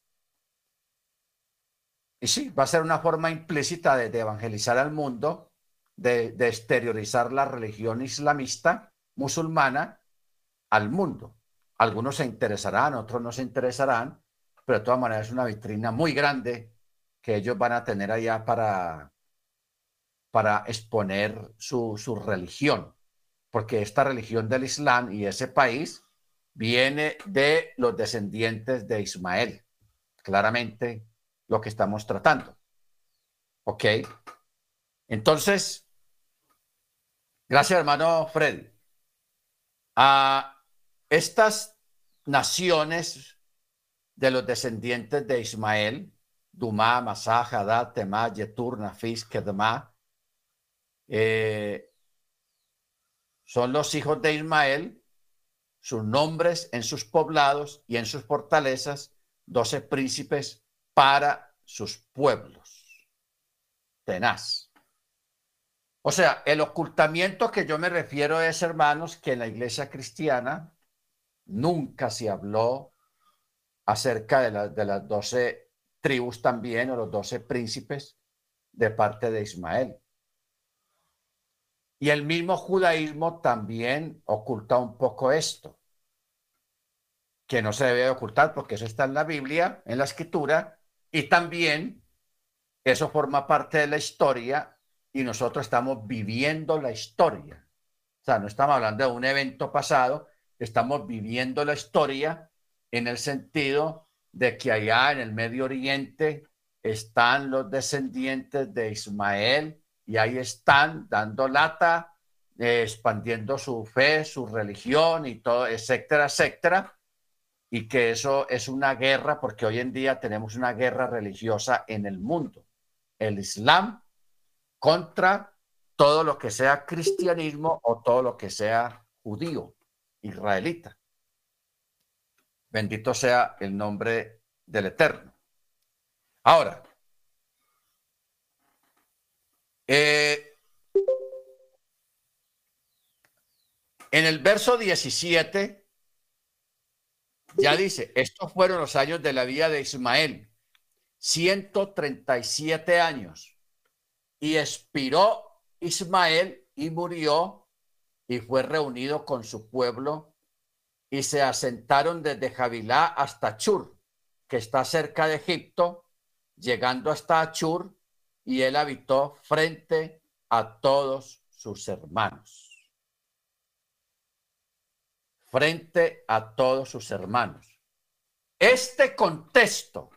Y sí, va a ser una forma implícita de, evangelizar al mundo, de, exteriorizar la religión islamista musulmana al mundo. Algunos se interesarán, otros no se interesarán, pero de todas maneras es una vitrina muy grande que ellos van a tener allá para, para exponer su, su religión, porque esta religión del Islam y ese país viene de los descendientes de Ismael, claramente lo que estamos tratando. ¿Ok? Entonces, gracias hermano Fred. Ah, estas naciones de los descendientes de Ismael, Dumá, Masá, Hadad, Temá, Yetur, Nafis, Kedemá, eh, son los hijos de Ismael, sus nombres en sus poblados y en sus fortalezas, doce príncipes para sus pueblos. Tenaz. O sea, el ocultamiento que yo me refiero es, hermanos, que en la iglesia cristiana nunca se habló acerca de, de las doce tribus también o los doce príncipes de parte de Ismael. Y el mismo judaísmo también oculta un poco esto, que no se debe ocultar porque eso está en la Biblia, en la escritura, y también eso forma parte de la historia y nosotros estamos viviendo la historia. O sea, no estamos hablando de un evento pasado, estamos viviendo la historia en el sentido de que allá en el Medio Oriente están los descendientes de Ismael y ahí están dando lata, eh, expandiendo su fe, su religión y todo, etcétera, etcétera. Y que eso es una guerra, porque hoy en día tenemos una guerra religiosa en el mundo. El Islam contra todo lo que sea cristianismo o todo lo que sea judío, israelita. Bendito sea el nombre del Eterno. Ahora, eh, en el verso 17 ya dice, estos fueron los años de la vida de Ismael, 137 años y expiró Ismael y murió y fue reunido con su pueblo y se asentaron desde Javilá hasta Chur, que está cerca de Egipto, llegando hasta Achur, y él habitó frente a todos sus hermanos. Frente a todos sus hermanos. Este contexto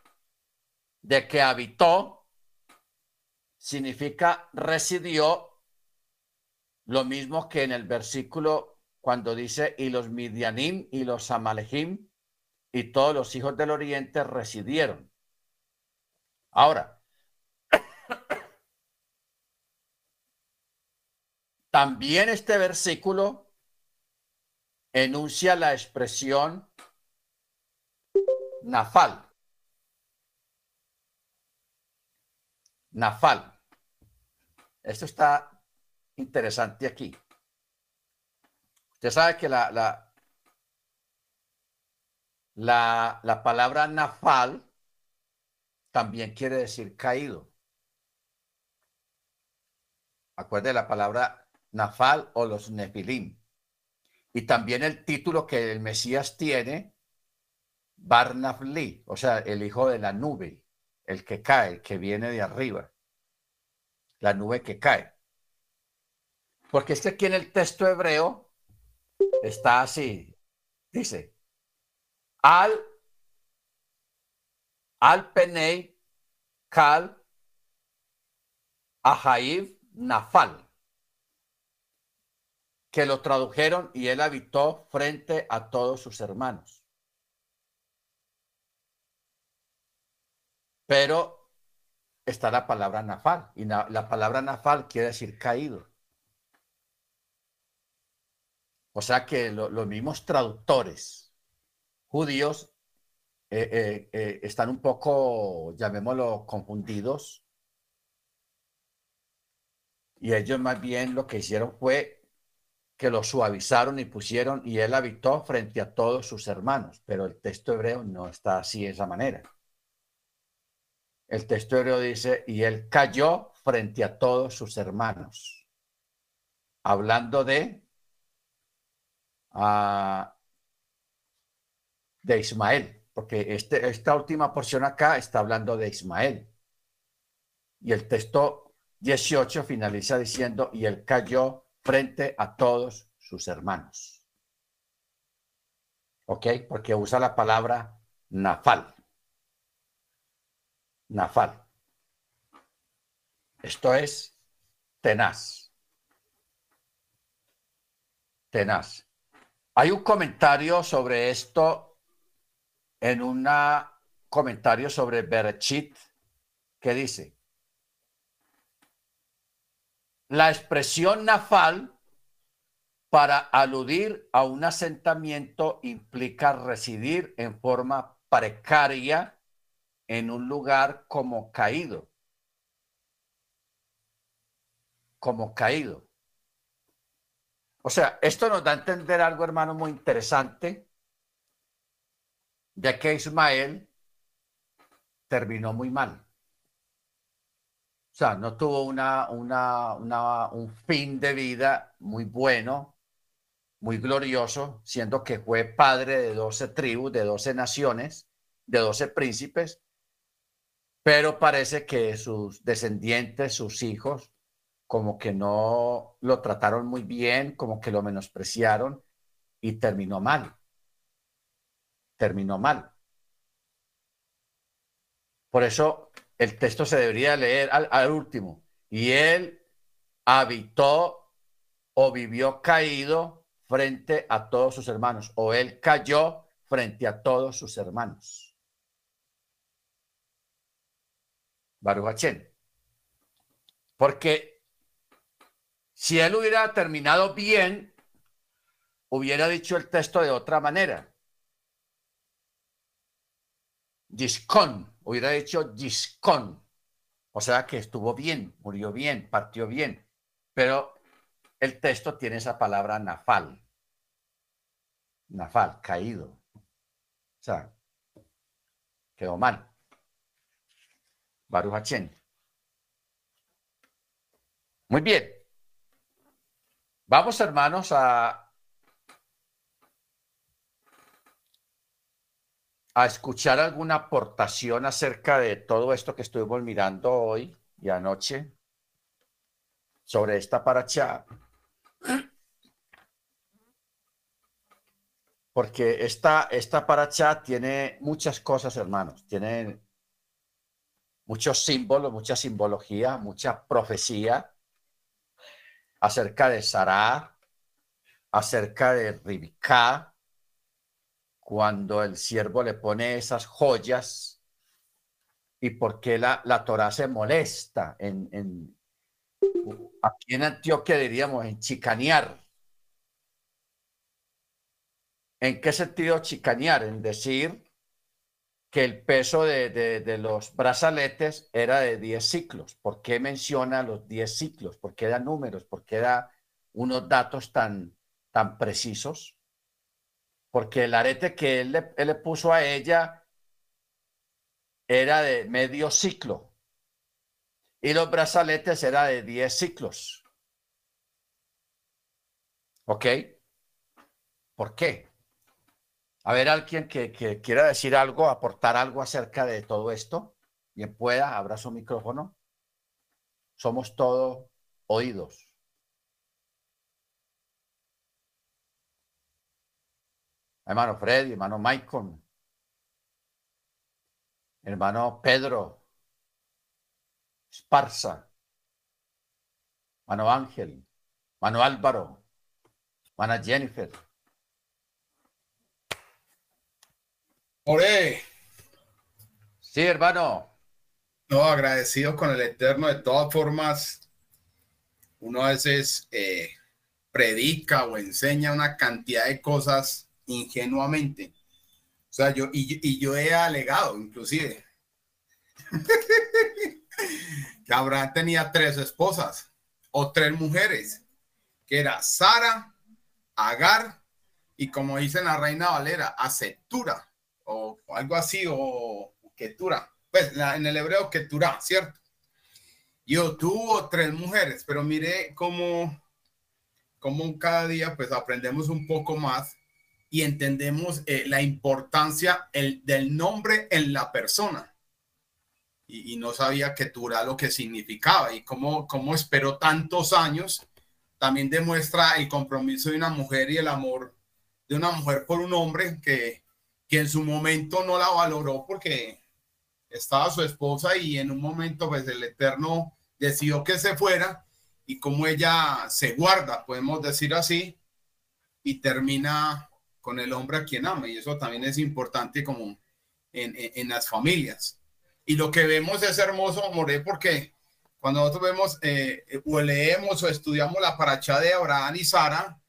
de que habitó significa residió, lo mismo que en el versículo cuando dice, y los Midianim y los Amalehim y todos los hijos del oriente residieron. Ahora, también este versículo enuncia la expresión nafal. Nafal. Esto está interesante aquí. Usted sabe que la, la, la, la palabra nafal también quiere decir caído. Acuerde la palabra nafal o los nefilim. Y también el título que el Mesías tiene, Barnafli, o sea, el hijo de la nube, el que cae, que viene de arriba la nube que cae. Porque es que aquí en el texto hebreo está así. Dice, al, al penei, kal, ahaiv, nafal. Que lo tradujeron y él habitó frente a todos sus hermanos. Pero está la palabra nafal. Y la palabra nafal quiere decir caído. O sea que los mismos traductores judíos eh, eh, eh, están un poco, llamémoslo, confundidos. Y ellos más bien lo que hicieron fue que lo suavizaron y pusieron, y él habitó frente a todos sus hermanos. Pero el texto hebreo no está así de esa manera. El texto hebreo dice, y él cayó frente a todos sus hermanos, hablando de, uh, de Ismael, porque este, esta última porción acá está hablando de Ismael. Y el texto 18 finaliza diciendo, y él cayó frente a todos sus hermanos. ¿Ok? Porque usa la palabra nafal. Nafal. Esto es tenaz. Tenaz. Hay un comentario sobre esto en un comentario sobre Berechit que dice, la expresión nafal para aludir a un asentamiento implica residir en forma precaria en un lugar como caído. Como caído. O sea, esto nos da a entender algo, hermano, muy interesante, ya que Ismael terminó muy mal. O sea, no tuvo una, una, un fin de vida muy bueno, muy glorioso, siendo que fue padre de doce tribus, de doce naciones, de doce príncipes, pero parece que sus descendientes, sus hijos, como que no lo trataron muy bien, como que lo menospreciaron y terminó mal. Terminó mal. Por eso el texto se debería leer al, último. Y él habitó o vivió caído frente a todos sus hermanos, o él cayó frente a todos sus hermanos. Baruch Porque si él hubiera terminado bien, hubiera dicho el texto de otra manera. Giscón, hubiera dicho Giscón. O sea que estuvo bien, murió bien, partió bien. Pero el texto tiene esa palabra nafal. Nafal, caído. O sea, quedó mal. Baruch Muy bien. Vamos, hermanos, a a escuchar alguna aportación acerca de todo esto que estuvimos mirando hoy y anoche sobre esta paracha. Porque esta, esta paracha tiene muchas cosas, hermanos. Tiene muchos símbolos, mucha simbología, mucha profecía acerca de Sarah, acerca de Ribicá, cuando el siervo le pone esas joyas y por qué la, la Torah se molesta en, en, aquí en Antioquia diríamos en chicanear. ¿En qué sentido chicanear? En decir que el peso de, de, los brazaletes era de 10 ciclos. ¿Por qué menciona los 10 ciclos? ¿Por qué da números? ¿Por qué da unos datos tan, tan precisos? porque el arete que él le, puso a ella era de medio ciclo y los brazaletes era de 10 ciclos. ¿Ok? ¿Por qué? A ver, alguien que, quiera decir algo, aportar algo acerca de todo esto. Bien pueda, abra su micrófono. Somos todos oídos. hermano Freddy, hermano Michael, hermano Pedro, Esparza, hermano Ángel, hermano Álvaro, hermana Jennifer. Ore. Sí, hermano. No, agradecido con el Eterno. De todas formas, uno a veces eh, predica o enseña una cantidad de cosas ingenuamente. O sea, yo, y, yo he alegado, inclusive, que Abraham tenía tres esposas o tres mujeres, que era Sara, Agar y como dice la Reina Valera, Acetura o, algo así, o Ketura. Pues en el hebreo Ketura, ¿cierto? Yo tuvo tres mujeres, pero mire cómo, cómo cada día pues aprendemos un poco más y entendemos eh, la importancia el, del nombre en la persona. Y, no sabía que Tura lo que significaba y cómo, cómo esperó tantos años. También demuestra el compromiso de una mujer y el amor de una mujer por un hombre que, que en su momento no la valoró porque estaba su esposa y en un momento pues el Eterno decidió que se fuera y como ella se guarda, podemos decir así, y termina con el hombre a quien ama. Y eso también es importante como en, en, las familias. Y lo que vemos es hermoso, More, porque cuando nosotros vemos eh, o leemos o estudiamos la paracha de Abraham y Sara,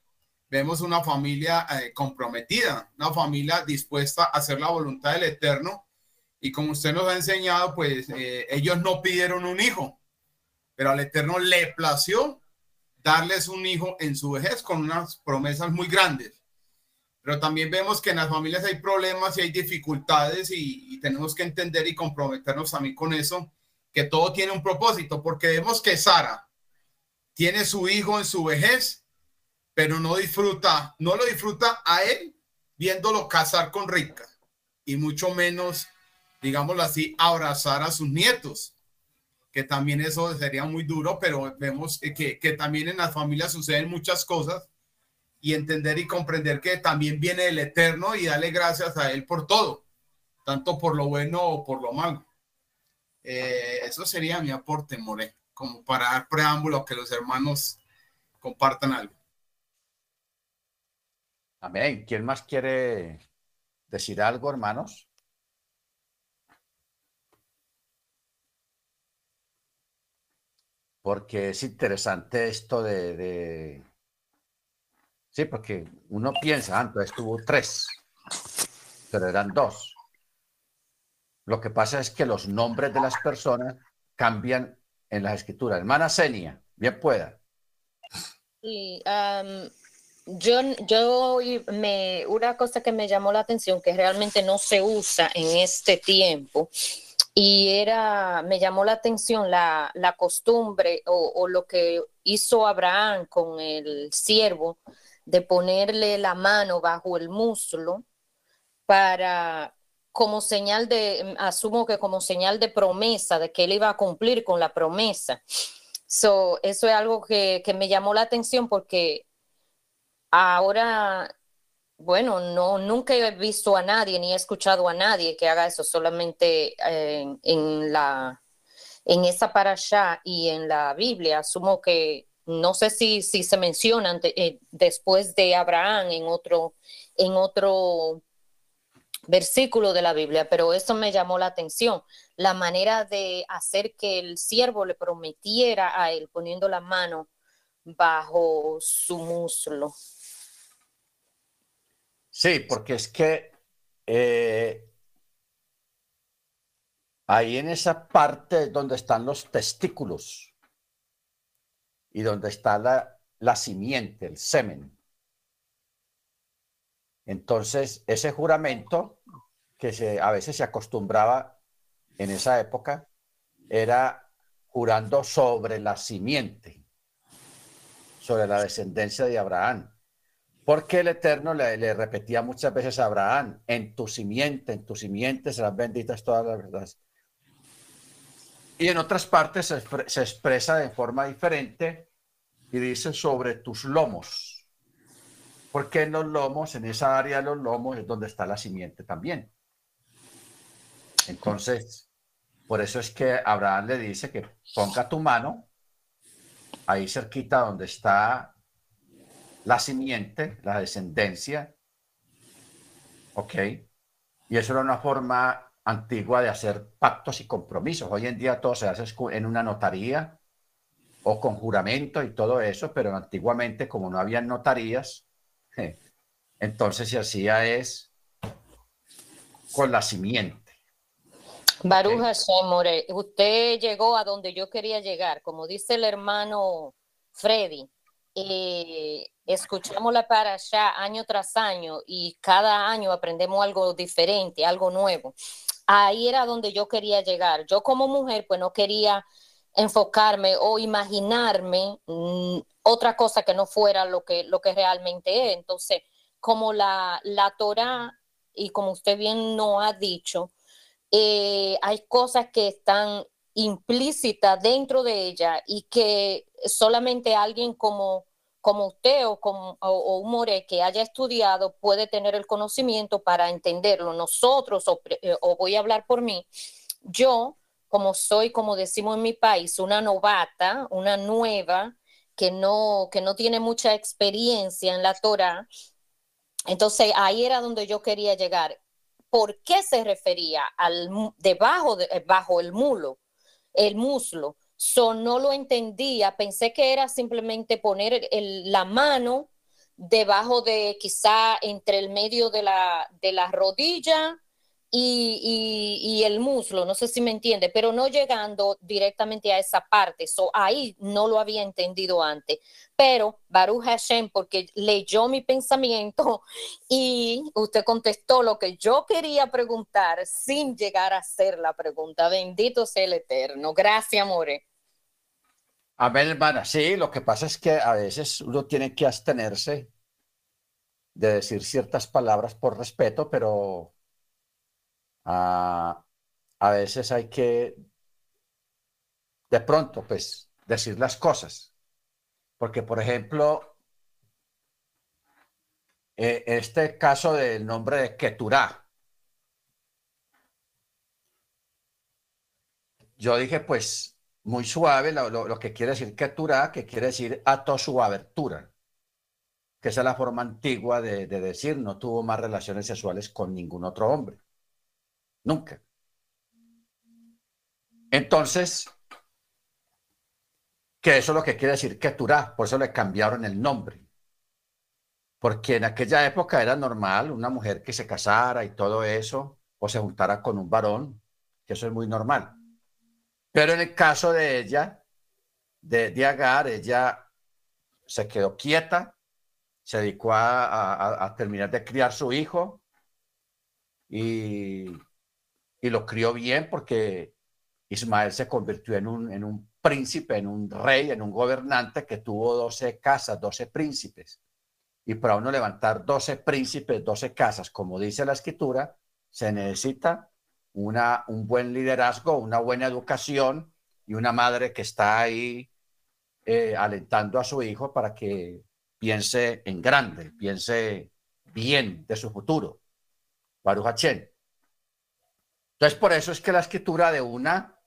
vemos una familia eh, comprometida, una familia dispuesta a hacer la voluntad del Eterno. Y como usted nos ha enseñado, pues eh, ellos no pidieron un hijo, pero al Eterno le plació darles un hijo en su vejez con unas promesas muy grandes. Pero también vemos que en las familias hay problemas y hay dificultades y, y tenemos que entender y comprometernos también con eso, que todo tiene un propósito, porque vemos que Sara tiene su hijo en su vejez pero no disfruta, no lo disfruta a él viéndolo casar con Rica y mucho menos, digámoslo así, abrazar a sus nietos, que también eso sería muy duro, pero vemos que, que también en las familias suceden muchas cosas y entender y comprender que también viene el Eterno y darle gracias a Él por todo, tanto por lo bueno o por lo malo. Eh, eso sería mi aporte, More, como para dar preámbulo a que los hermanos compartan algo. Amén. ¿Quién más quiere decir algo, hermanos? Porque es interesante esto de, Sí, porque uno piensa, antes ah, estuvo tres, pero eran dos. Lo que pasa es que los nombres de las personas cambian en las escrituras. Hermana Senia, bien pueda. Sí, yo, yo me, una cosa que me llamó la atención que realmente no se usa en este tiempo y era, me llamó la atención la, la costumbre o, lo que hizo Abraham con el siervo de ponerle la mano bajo el muslo para, como señal de, asumo que como señal de promesa, de que él iba a cumplir con la promesa. So, eso es algo que, que me llamó la atención porque Ahora, bueno, no, nunca he visto a nadie ni he escuchado a nadie que haga eso, solamente en, en, la en esa parasha y en la Biblia. Asumo que no sé si, si se mencionan eh, después de Abraham en otro, en otro versículo de la Biblia, pero eso me llamó la atención, la manera de hacer que el siervo le prometiera a él poniendo la mano bajo su muslo. Sí, porque es que eh, ahí en esa parte donde están los testículos y donde está la, la simiente, el semen. Entonces, ese juramento que se, a veces se acostumbraba en esa época era jurando sobre la simiente, sobre la descendencia de Abraham. Porque el Eterno le, repetía muchas veces a Abraham, en tu simiente, en tu simiente serán benditas todas las verdades. Y en otras partes se, se expresa de forma diferente y dice sobre tus lomos. Porque en los lomos, en esa área de los lomos, es donde está la simiente también. Entonces, por eso es que Abraham le dice que ponga tu mano ahí cerquita donde está la simiente, la descendencia. ¿Ok? Y eso era una forma antigua de hacer pactos y compromisos. Hoy en día todo se hace en una notaría o con juramento y todo eso, pero antiguamente como no había notarías, entonces se hacía es con la simiente. Baruja okay. usted llegó a donde yo quería llegar, como dice el hermano Freddy. Eh, escuchamos la parasha año tras año y cada año aprendemos algo diferente, algo nuevo. Ahí era donde yo quería llegar. Yo como mujer, pues no quería enfocarme o imaginarme mm, otra cosa que no fuera lo que, lo que realmente es. Entonces, como la, la Torah, y como usted bien no ha dicho, eh, hay cosas que están implícitas dentro de ella y que solamente alguien como como usted o, como, o, un more que haya estudiado puede tener el conocimiento para entenderlo. Nosotros, o, eh, o, voy a hablar por mí, yo, como soy, como decimos en mi país, una novata, una nueva, que no, que no tiene mucha experiencia en la Torah, entonces ahí era donde yo quería llegar. ¿Por qué se refería al debajo, de, bajo el mulo, el muslo? So, no lo entendía, pensé que era simplemente poner la mano debajo de quizá entre el medio de la, de la rodilla y, el muslo, no sé si me entiende, pero no llegando directamente a esa parte. So, ahí no lo había entendido antes. Pero Baruch Hashem, porque leyó mi pensamiento y usted contestó lo que yo quería preguntar sin llegar a hacer la pregunta. Bendito sea el Eterno. Gracias, More. Amén, hermana. Sí, lo que pasa es que a veces uno tiene que abstenerse de decir ciertas palabras por respeto, pero a, veces hay que, de pronto, pues, decir las cosas. Porque, por ejemplo, eh, este caso del nombre de Keturah, yo dije, pues, muy suave, lo, que quiere decir Keturah, que quiere decir ato su abertura, que esa es la forma antigua de decir, no tuvo más relaciones sexuales con ningún otro hombre. Nunca. Entonces, que eso es lo que quiere decir Keturah, por eso le cambiaron el nombre. Porque en aquella época era normal una mujer que se casara y todo eso, o se juntara con un varón, que eso es muy normal. Pero en el caso de ella, de, de Agar, ella se quedó quieta, se dedicó a, a terminar de criar su hijo y y lo crió bien porque Ismael se convirtió en un, en un príncipe, en un rey, en un gobernante que tuvo 12 casas, 12 príncipes. Y para uno levantar 12 príncipes, 12 casas, como dice la escritura, se necesita una, un buen liderazgo, una buena educación y una madre que está ahí eh, alentando a su hijo para que piense en grande, piense bien de su futuro. Baruch entonces, por eso es que la escritura de una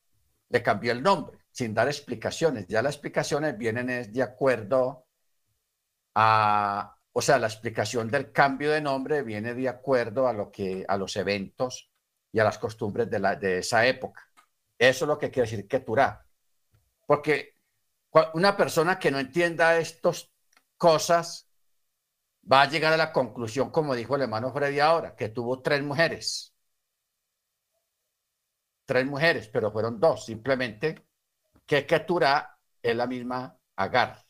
le cambió el nombre, sin dar explicaciones. Ya las explicaciones vienen de acuerdo a, o sea, la explicación del cambio de nombre viene de acuerdo a lo que, a los eventos y a las costumbres de, la, de esa época. Eso es lo que quiere decir Keturah. Porque una persona que no entienda estas cosas va a llegar a la conclusión, como dijo el hermano Freddy ahora, que tuvo tres mujeres tres mujeres, pero fueron dos, simplemente que Keturah es la misma Agar.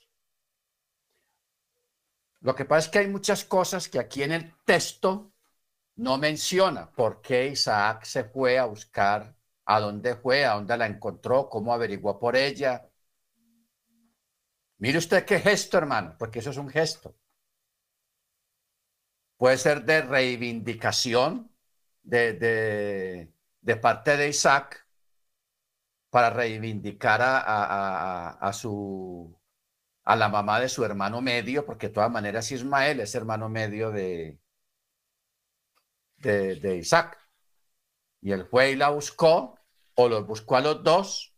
Lo que pasa es que hay muchas cosas que aquí en el texto no menciona por qué Isaac se fue a buscar, a dónde fue, a dónde la encontró, cómo averiguó por ella. Mire usted qué gesto, hermano, porque eso es un gesto. Puede ser de reivindicación, de, de, de parte de Isaac para reivindicar a, su a la mamá de su hermano medio, porque de todas maneras Ismael es hermano medio de, de, de Isaac. Y él fue y la buscó, o los buscó a los dos,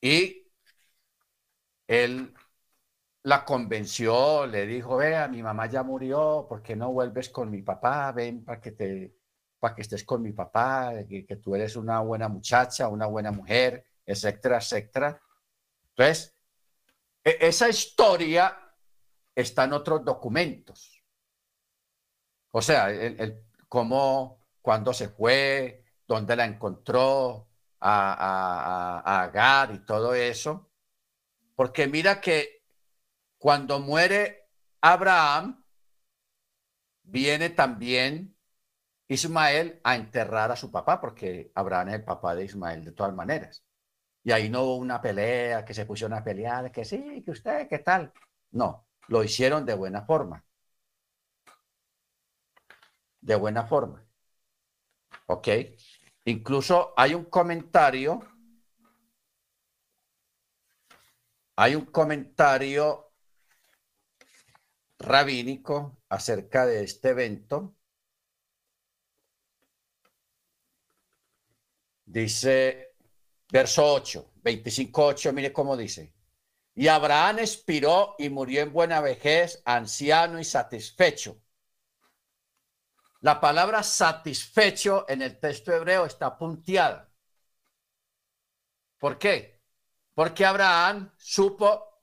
y él la convenció, le dijo, vea, mi mamá ya murió, ¿por qué no vuelves con mi papá? Ven para que te para que estés con mi papá, que, tú eres una buena muchacha, una buena mujer, etcétera, etcétera. Entonces, e, esa historia está en otros documentos. O sea, el, cómo, cuándo se fue, dónde la encontró, a, a, a, Agar y todo eso. Porque mira que cuando muere Abraham, viene también Ismael a enterrar a su papá, porque Abraham es el papá de Ismael de todas maneras. Y ahí no hubo una pelea, que se pusieron a pelear, que sí, que usted, qué tal. No, lo hicieron de buena forma. De buena forma. ¿Ok? Incluso hay un comentario, hay un comentario rabínico acerca de este evento Dice, verso 8, 25, 8, mire cómo dice. Y Abraham expiró y murió en buena vejez, anciano y satisfecho. La palabra satisfecho en el texto hebreo está punteada. ¿Por qué? Porque Abraham supo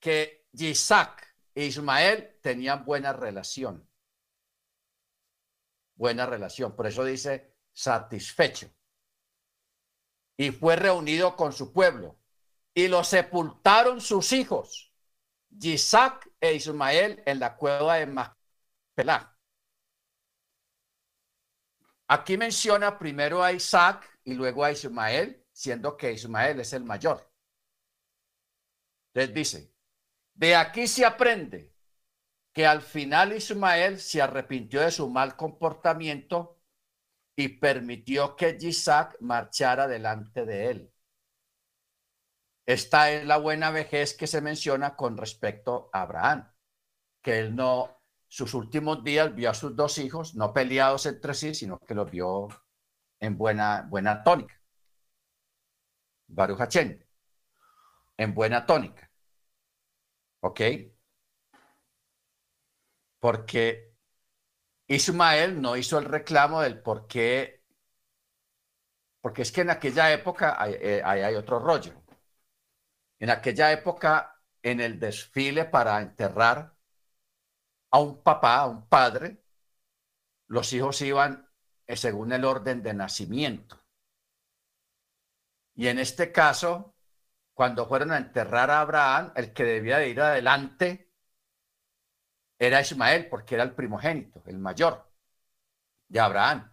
que Isaac e Ismael tenían buena relación. Buena relación. Por eso dice satisfecho. Y fue reunido con su pueblo. Y lo sepultaron sus hijos, Isaac e Ismael, en la cueva de Macpelá. Aquí menciona primero a Isaac y luego a Ismael, siendo que Ismael es el mayor. Entonces dice, de aquí se aprende que al final Ismael se arrepintió de su mal comportamiento y permitió que Isaac marchara delante de él. Esta es la buena vejez que se menciona con respecto a Abraham, que él no, sus últimos días vio a sus dos hijos, no peleados entre sí, sino que los vio en buena, buena tónica. Baruch en buena tónica. ¿Ok? Porque Ismael no hizo el reclamo del por qué, porque es que en aquella época hay, eh, hay otro rollo. En aquella época, en el desfile para enterrar a un papá, a un padre, los hijos iban eh, según el orden de nacimiento. Y en este caso, cuando fueron a enterrar a Abraham, el que debía de ir adelante era Ismael, porque era el primogénito, el mayor de Abraham.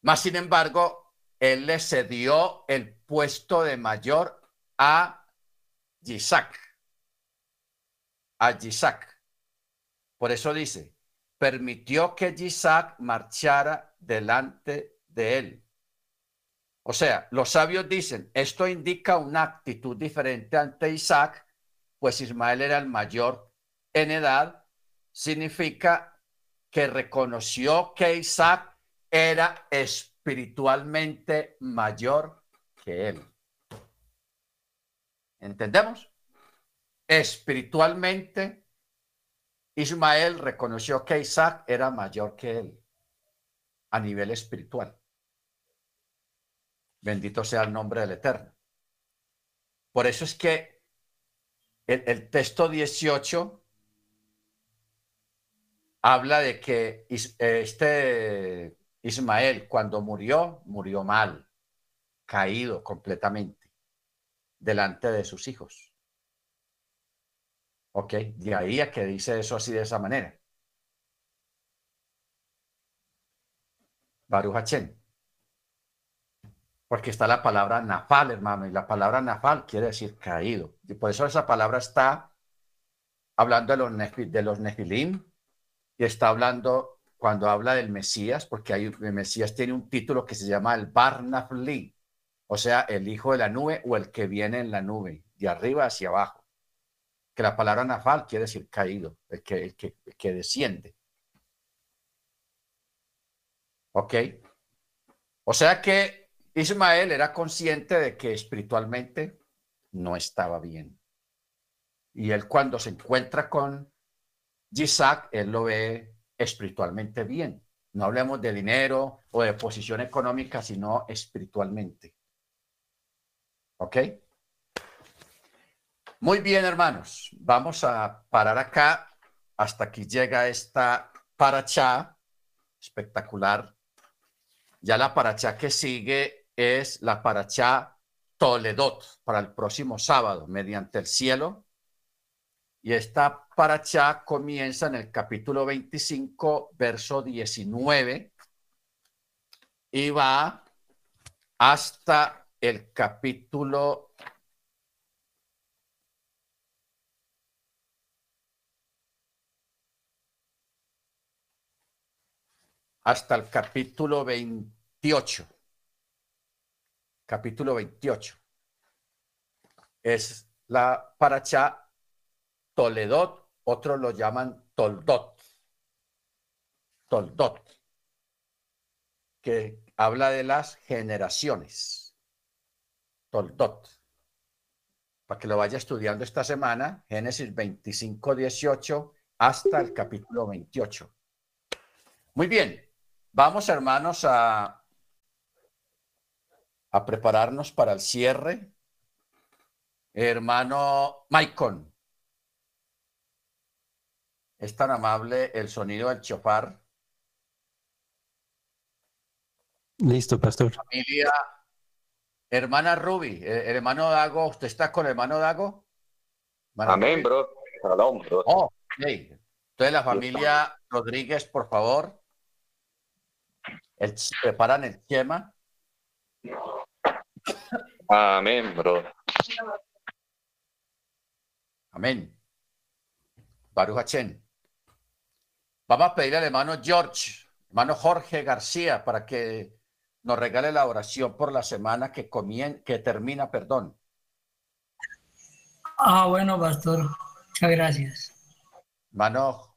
Más sin embargo, él le cedió el puesto de mayor a Isaac. A Isaac. Por eso dice, permitió que Isaac marchara delante de él. O sea, los sabios dicen, esto indica una actitud diferente ante Isaac, pues Ismael era el mayor en edad, significa que reconoció que Isaac era espiritualmente mayor que él. ¿Entendemos? Espiritualmente, Ismael reconoció que Isaac era mayor que él a nivel espiritual. Bendito sea el nombre del Eterno. Por eso es que el, texto 18 habla de que este Ismael cuando murió, murió mal, caído completamente delante de sus hijos. Ok, de ahí a que dice eso así de esa manera. Baruch porque está la palabra nafal, hermano, y la palabra nafal quiere decir caído. Y por eso esa palabra está hablando de los, de los nefilim y está hablando cuando habla del Mesías, porque el Mesías tiene un título que se llama el Bar Nafli, o sea, el hijo de la nube o el que viene en la nube, de arriba hacia abajo. Que la palabra nafal quiere decir caído, el que, el que, el que desciende. ¿Ok? O sea que Ismael era consciente de que espiritualmente no estaba bien. Y él cuando se encuentra con Isaac, él lo ve espiritualmente bien. No hablemos de dinero o de posición económica, sino espiritualmente. ¿Ok? Muy bien, hermanos. Vamos a parar acá hasta aquí llega esta paracha espectacular. Ya la paracha que sigue es la paracha Toledot para el próximo sábado, mediante el cielo. Y esta paracha comienza en el capítulo 25, verso 19, y va hasta el capítulo hasta el capítulo 28 capítulo 28. Es la paracha Toledot, otros lo llaman Toldot. Toldot, que habla de las generaciones. Toldot. Para que lo vaya estudiando esta semana, Génesis 25, 18 hasta el capítulo 28. Muy bien, vamos hermanos a a prepararnos para el cierre. Hermano Maicon. Es tan amable el sonido del chofar. Listo, pastor. Familia, hermana Ruby, eh, el hermano Dago, ¿usted está con el hermano Dago? Hermana Amén, Ruby. bro. Shalom, bro. Oh, ok. Entonces la familia Rodríguez, por favor. El, preparan el tema. Amén, bro. Amén. Baruch Hachén. Vamos a pedirle al hermano George, hermano Jorge García, para que nos regale la oración por la semana que, comien que termina, perdón. Ah, bueno, pastor. Muchas gracias. Hermano